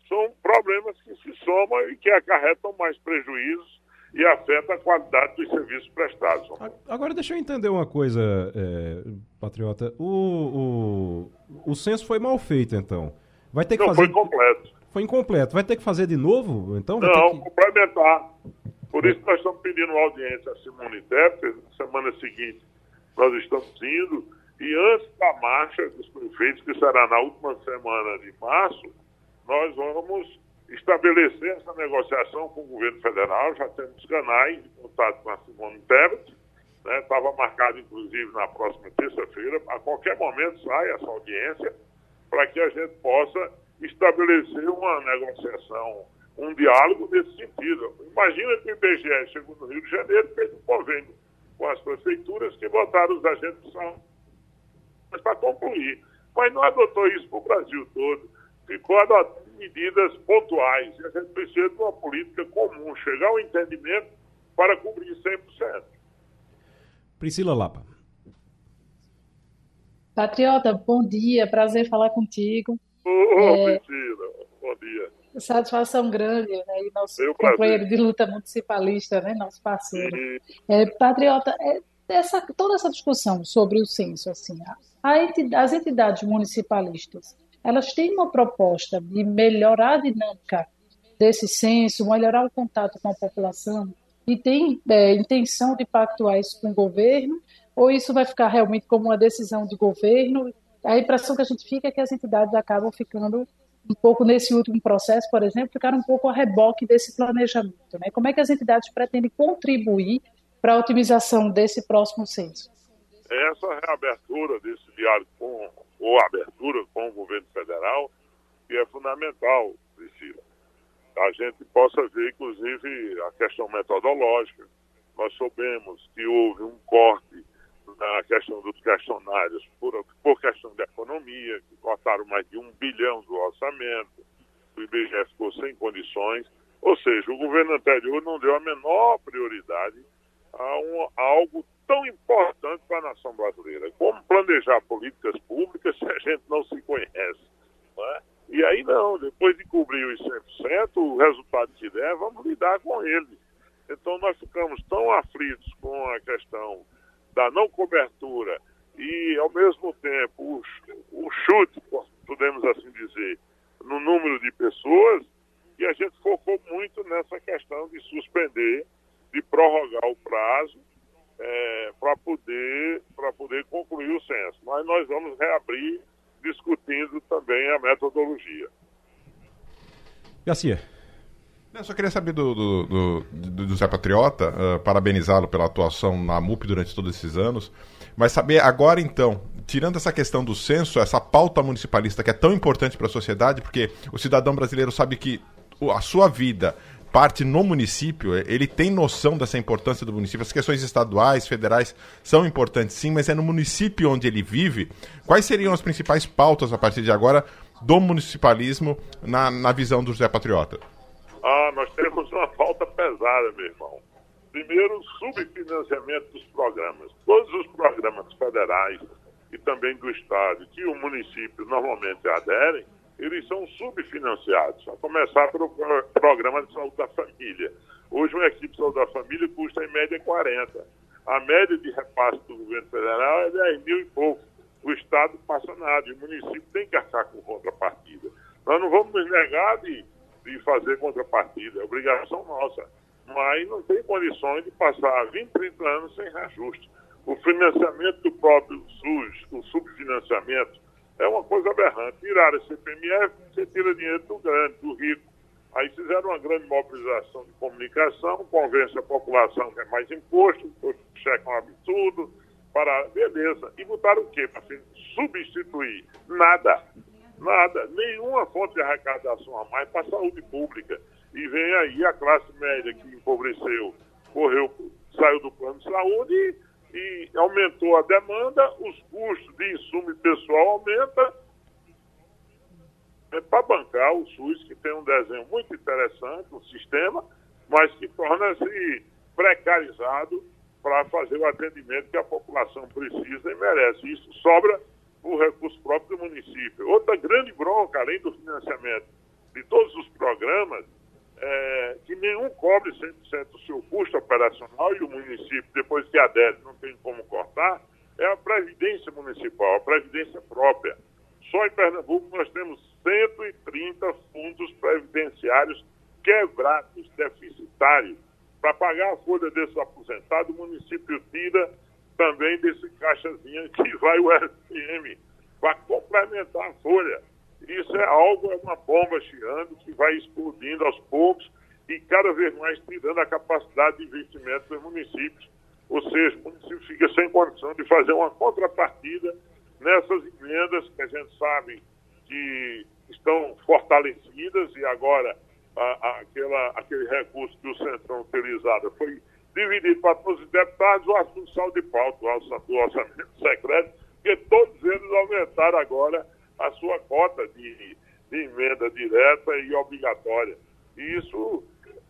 são problemas que se somam e que acarretam mais prejuízos e afetam a qualidade dos serviços prestados. Agora, deixa eu entender uma coisa, é, Patriota. O, o, o censo foi mal feito, então. Vai ter que Não, fazer... foi completo. Foi incompleto. Vai ter que fazer de novo, então? Vai Não, que... complementar. Por isso nós estamos pedindo uma audiência a Simone Tepper. Na semana seguinte nós estamos indo. E antes da marcha dos prefeitos, que será na última semana de março, nós vamos estabelecer essa negociação com o governo federal. Já temos canais de contato com a Simone Tebet. Estava né? marcado, inclusive, na próxima terça-feira. A qualquer momento sai essa audiência para que a gente possa estabelecer uma negociação, um diálogo nesse sentido. Imagina que o IBGE chegou no Rio de Janeiro e fez um convênio com as prefeituras que botaram os agentes para concluir. Mas não adotou isso para o Brasil todo ficou adotando medidas pontuais. E a gente precisa de uma política comum, chegar ao entendimento para cobrir 100%. Priscila Lapa. Patriota, bom dia, prazer falar contigo. Ô, é... Priscila, bom dia. Satisfação grande, né? E nosso Meu companheiro prazer. de luta municipalista, né? Nosso parceiro. É, Patriota, é, essa, toda essa discussão sobre o censo, assim, a, as entidades municipalistas, elas têm uma proposta de melhorar a dinâmica desse censo, melhorar o contato com a população e tem é, intenção de pactuar isso com o governo ou isso vai ficar realmente como uma decisão de governo? A impressão que a gente fica é que as entidades acabam ficando um pouco nesse último processo, por exemplo, ficaram um pouco a reboque desse planejamento. Né? Como é que as entidades pretendem contribuir para a otimização desse próximo censo? Essa reabertura desse diário com, ou abertura com o governo federal, que é fundamental, Priscila. A gente possa ver, inclusive, a questão metodológica. Nós soubemos que houve um corte na questão dos questionários por, por questão de economia, que cortaram mais de um bilhão do orçamento, o IBGE ficou sem condições, ou seja, o governo anterior não deu a menor prioridade a, um, a algo tão importante para a nação brasileira. Como planejar políticas públicas se a gente não se conhece? Não é? E aí não, depois de cobrir os 100%, o resultado que der, vamos lidar com ele. Então nós ficamos tão aflitos com a questão da não cobertura e, ao mesmo tempo, o, o chute, podemos assim dizer, no número de pessoas, e a gente focou muito nessa questão de suspender, de prorrogar o prazo é, para poder, poder concluir o censo. Mas nós vamos reabrir discutindo também a metodologia. Garcia. Eu só queria saber do, do, do, do Zé Patriota, uh, parabenizá-lo pela atuação na MUP durante todos esses anos, mas saber agora então, tirando essa questão do censo, essa pauta municipalista que é tão importante para a sociedade, porque o cidadão brasileiro sabe que a sua vida parte no município, ele tem noção dessa importância do município. As questões estaduais, federais são importantes sim, mas é no município onde ele vive. Quais seriam as principais pautas a partir de agora do municipalismo na, na visão do José Patriota? Ah, nós temos uma falta pesada, meu irmão. Primeiro, subfinanciamento dos programas. Todos os programas federais e também do Estado que o município normalmente aderem, eles são subfinanciados. A começar pelo programa de saúde da família. Hoje, uma equipe de saúde da família custa em média 40. A média de repasse do governo federal é 10 mil e pouco. O Estado passa nada e o município tem que arcar com contrapartida. Nós não vamos nos negar de de fazer contrapartida, é obrigação nossa. Mas não tem condições de passar 20, 30 anos sem reajuste. O financiamento do próprio SUS, o subfinanciamento, é uma coisa aberrante. Tirar esse CPMF, você tira dinheiro do grande, do rico. Aí fizeram uma grande mobilização de comunicação, convence a população que é mais imposto, o cheque é um absurdo, para beleza. E botaram o quê? Para substituir? Nada. Nada, nenhuma fonte de arrecadação a mais para a saúde pública. E vem aí a classe média que empobreceu, correu, saiu do plano de saúde e, e aumentou a demanda, os custos de insumo pessoal aumentam é para bancar o SUS, que tem um desenho muito interessante, um sistema, mas que torna-se precarizado para fazer o atendimento que a população precisa e merece. Isso sobra o recurso próprio do município. Outra grande bronca, além do financiamento de todos os programas, é que nenhum cobre 100% do seu custo operacional e o município, depois que adere, não tem como cortar, é a Previdência Municipal, a Previdência própria. Só em Pernambuco nós temos 130 fundos previdenciários quebrados, deficitários. Para pagar a folha desses aposentados, o município tira também desse caixazinho que vai o SM para complementar a folha. Isso é algo, é uma bomba chiando que vai explodindo aos poucos e cada vez mais tirando a capacidade de investimento dos municípios. Ou seja, o município fica sem condição de fazer uma contrapartida nessas emendas que a gente sabe que estão fortalecidas e agora a, a, aquela, aquele recurso que o Centrão utilizado foi dividido para todos os deputados o assunto sal de pauta do orçamento secreto, porque todos eles aumentaram agora a sua cota de, de emenda direta e obrigatória. E isso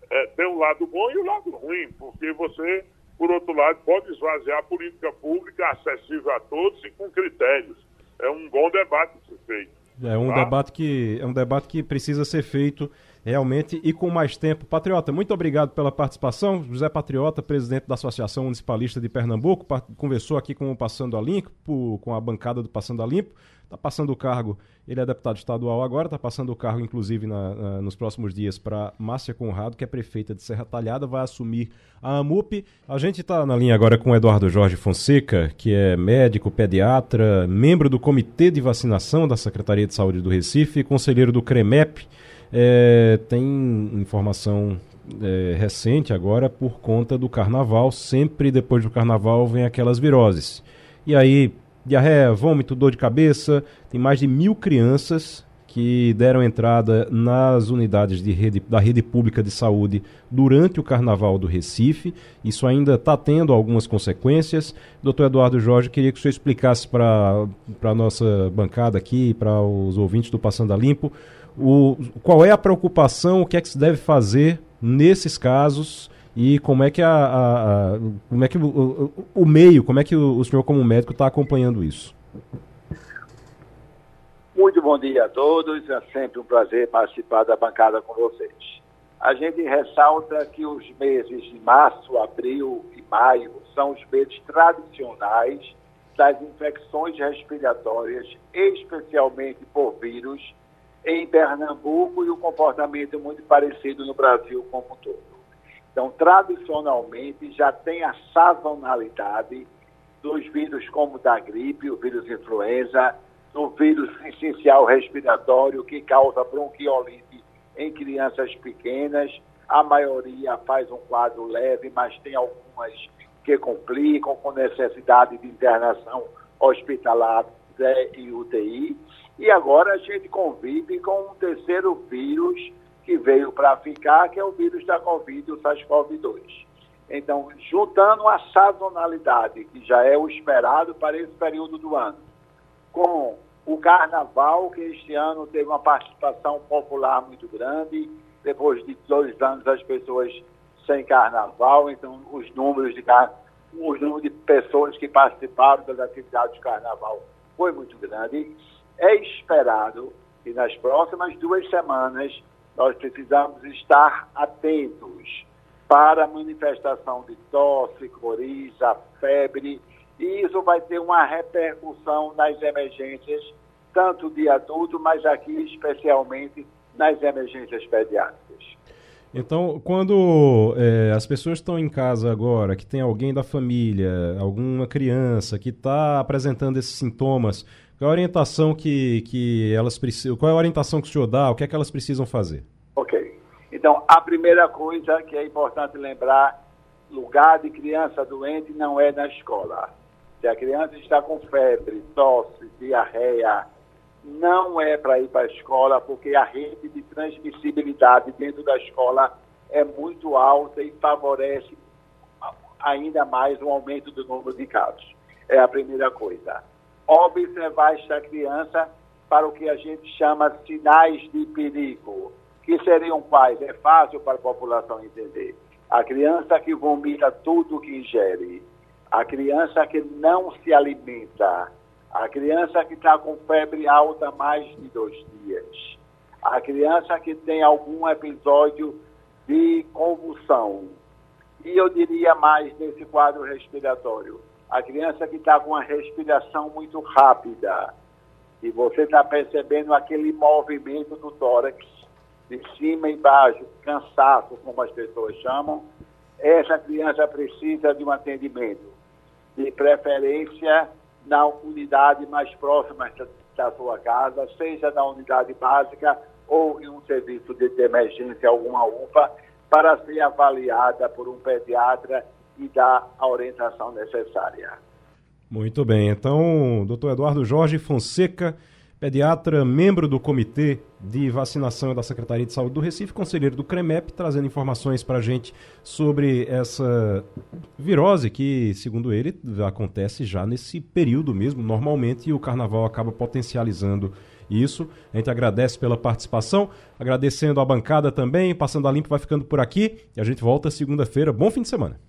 é, tem um lado bom e um lado ruim, porque você, por outro lado, pode esvaziar a política pública acessível a todos e com critérios. É um bom debate ser feito. É um, tá? debate que, é um debate que precisa ser feito realmente e com mais tempo. Patriota, muito obrigado pela participação. José Patriota, presidente da Associação Municipalista de Pernambuco, conversou aqui com o Passando a Limpo, com a bancada do Passando a Limpo. Está passando o cargo, ele é deputado estadual agora, está passando o cargo, inclusive, na, na, nos próximos dias para Márcia Conrado, que é prefeita de Serra Talhada, vai assumir a AMUP. A gente está na linha agora com o Eduardo Jorge Fonseca, que é médico, pediatra, membro do Comitê de Vacinação da Secretaria de Saúde do Recife, conselheiro do CREMEP. É, tem informação é, recente agora por conta do carnaval. Sempre depois do carnaval vem aquelas viroses. E aí, diarreia, vômito, dor de cabeça. Tem mais de mil crianças que deram entrada nas unidades de rede, da rede pública de saúde durante o Carnaval do Recife. Isso ainda está tendo algumas consequências. Doutor Eduardo Jorge, queria que o senhor explicasse para a nossa bancada aqui, para os ouvintes do Passando a Limpo, o, qual é a preocupação, o que é que se deve fazer nesses casos e como é que a, a, a como é que o, o, meio, como é que o, o senhor como médico está acompanhando isso? Muito bom dia a todos, é sempre um prazer participar da bancada com vocês. A gente ressalta que os meses de março, abril e maio são os meses tradicionais das infecções respiratórias, especialmente por vírus, em Pernambuco e o comportamento é muito parecido no Brasil como um todo. Então, tradicionalmente, já tem a sazonalidade dos vírus como da gripe, o vírus influenza, do vírus essencial respiratório que causa bronquiolite em crianças pequenas. A maioria faz um quadro leve, mas tem algumas que complicam com necessidade de internação hospitalar e UTI. E agora a gente convive com um terceiro vírus que veio para ficar, que é o vírus da Covid, o SARS-CoV-2. Então, juntando a sazonalidade, que já é o esperado para esse período do ano, com o carnaval, que este ano teve uma participação popular muito grande, depois de dois anos as pessoas sem carnaval, então os números de, os números de pessoas que participaram das atividades de carnaval foi muito grande é esperado que nas próximas duas semanas nós precisamos estar atentos para a manifestação de tosse, coriza, febre, e isso vai ter uma repercussão nas emergências, tanto de adulto, mas aqui especialmente nas emergências pediátricas. Então, quando é, as pessoas estão em casa agora, que tem alguém da família, alguma criança que está apresentando esses sintomas, qual é a orientação que, que elas precisam? Qual é a orientação que o senhor dá? O que é que elas precisam fazer? Ok. Então, a primeira coisa que é importante lembrar: lugar de criança doente não é na escola. Se a criança está com febre, tosse, diarreia, não é para ir para a escola, porque a rede de transmissibilidade dentro da escola é muito alta e favorece ainda mais o aumento do número de casos. É a primeira coisa observar esta criança para o que a gente chama sinais de perigo, que seriam quais? É fácil para a população entender. A criança que vomita tudo que ingere, a criança que não se alimenta, a criança que está com febre alta mais de dois dias, a criança que tem algum episódio de convulsão. E eu diria mais nesse quadro respiratório a criança que está com uma respiração muito rápida, e você está percebendo aquele movimento do tórax, de cima e baixo, cansaço, como as pessoas chamam, essa criança precisa de um atendimento, de preferência na unidade mais próxima da sua casa, seja na unidade básica ou em um serviço de emergência, alguma UPA, para ser avaliada por um pediatra e dar a orientação necessária. Muito bem. Então, doutor Eduardo Jorge Fonseca, pediatra, membro do Comitê de Vacinação da Secretaria de Saúde do Recife, conselheiro do CREMEP, trazendo informações para a gente sobre essa virose que, segundo ele, acontece já nesse período mesmo, normalmente, e o carnaval acaba potencializando isso. A gente agradece pela participação, agradecendo a bancada também, passando a limpo vai ficando por aqui e a gente volta segunda-feira. Bom fim de semana.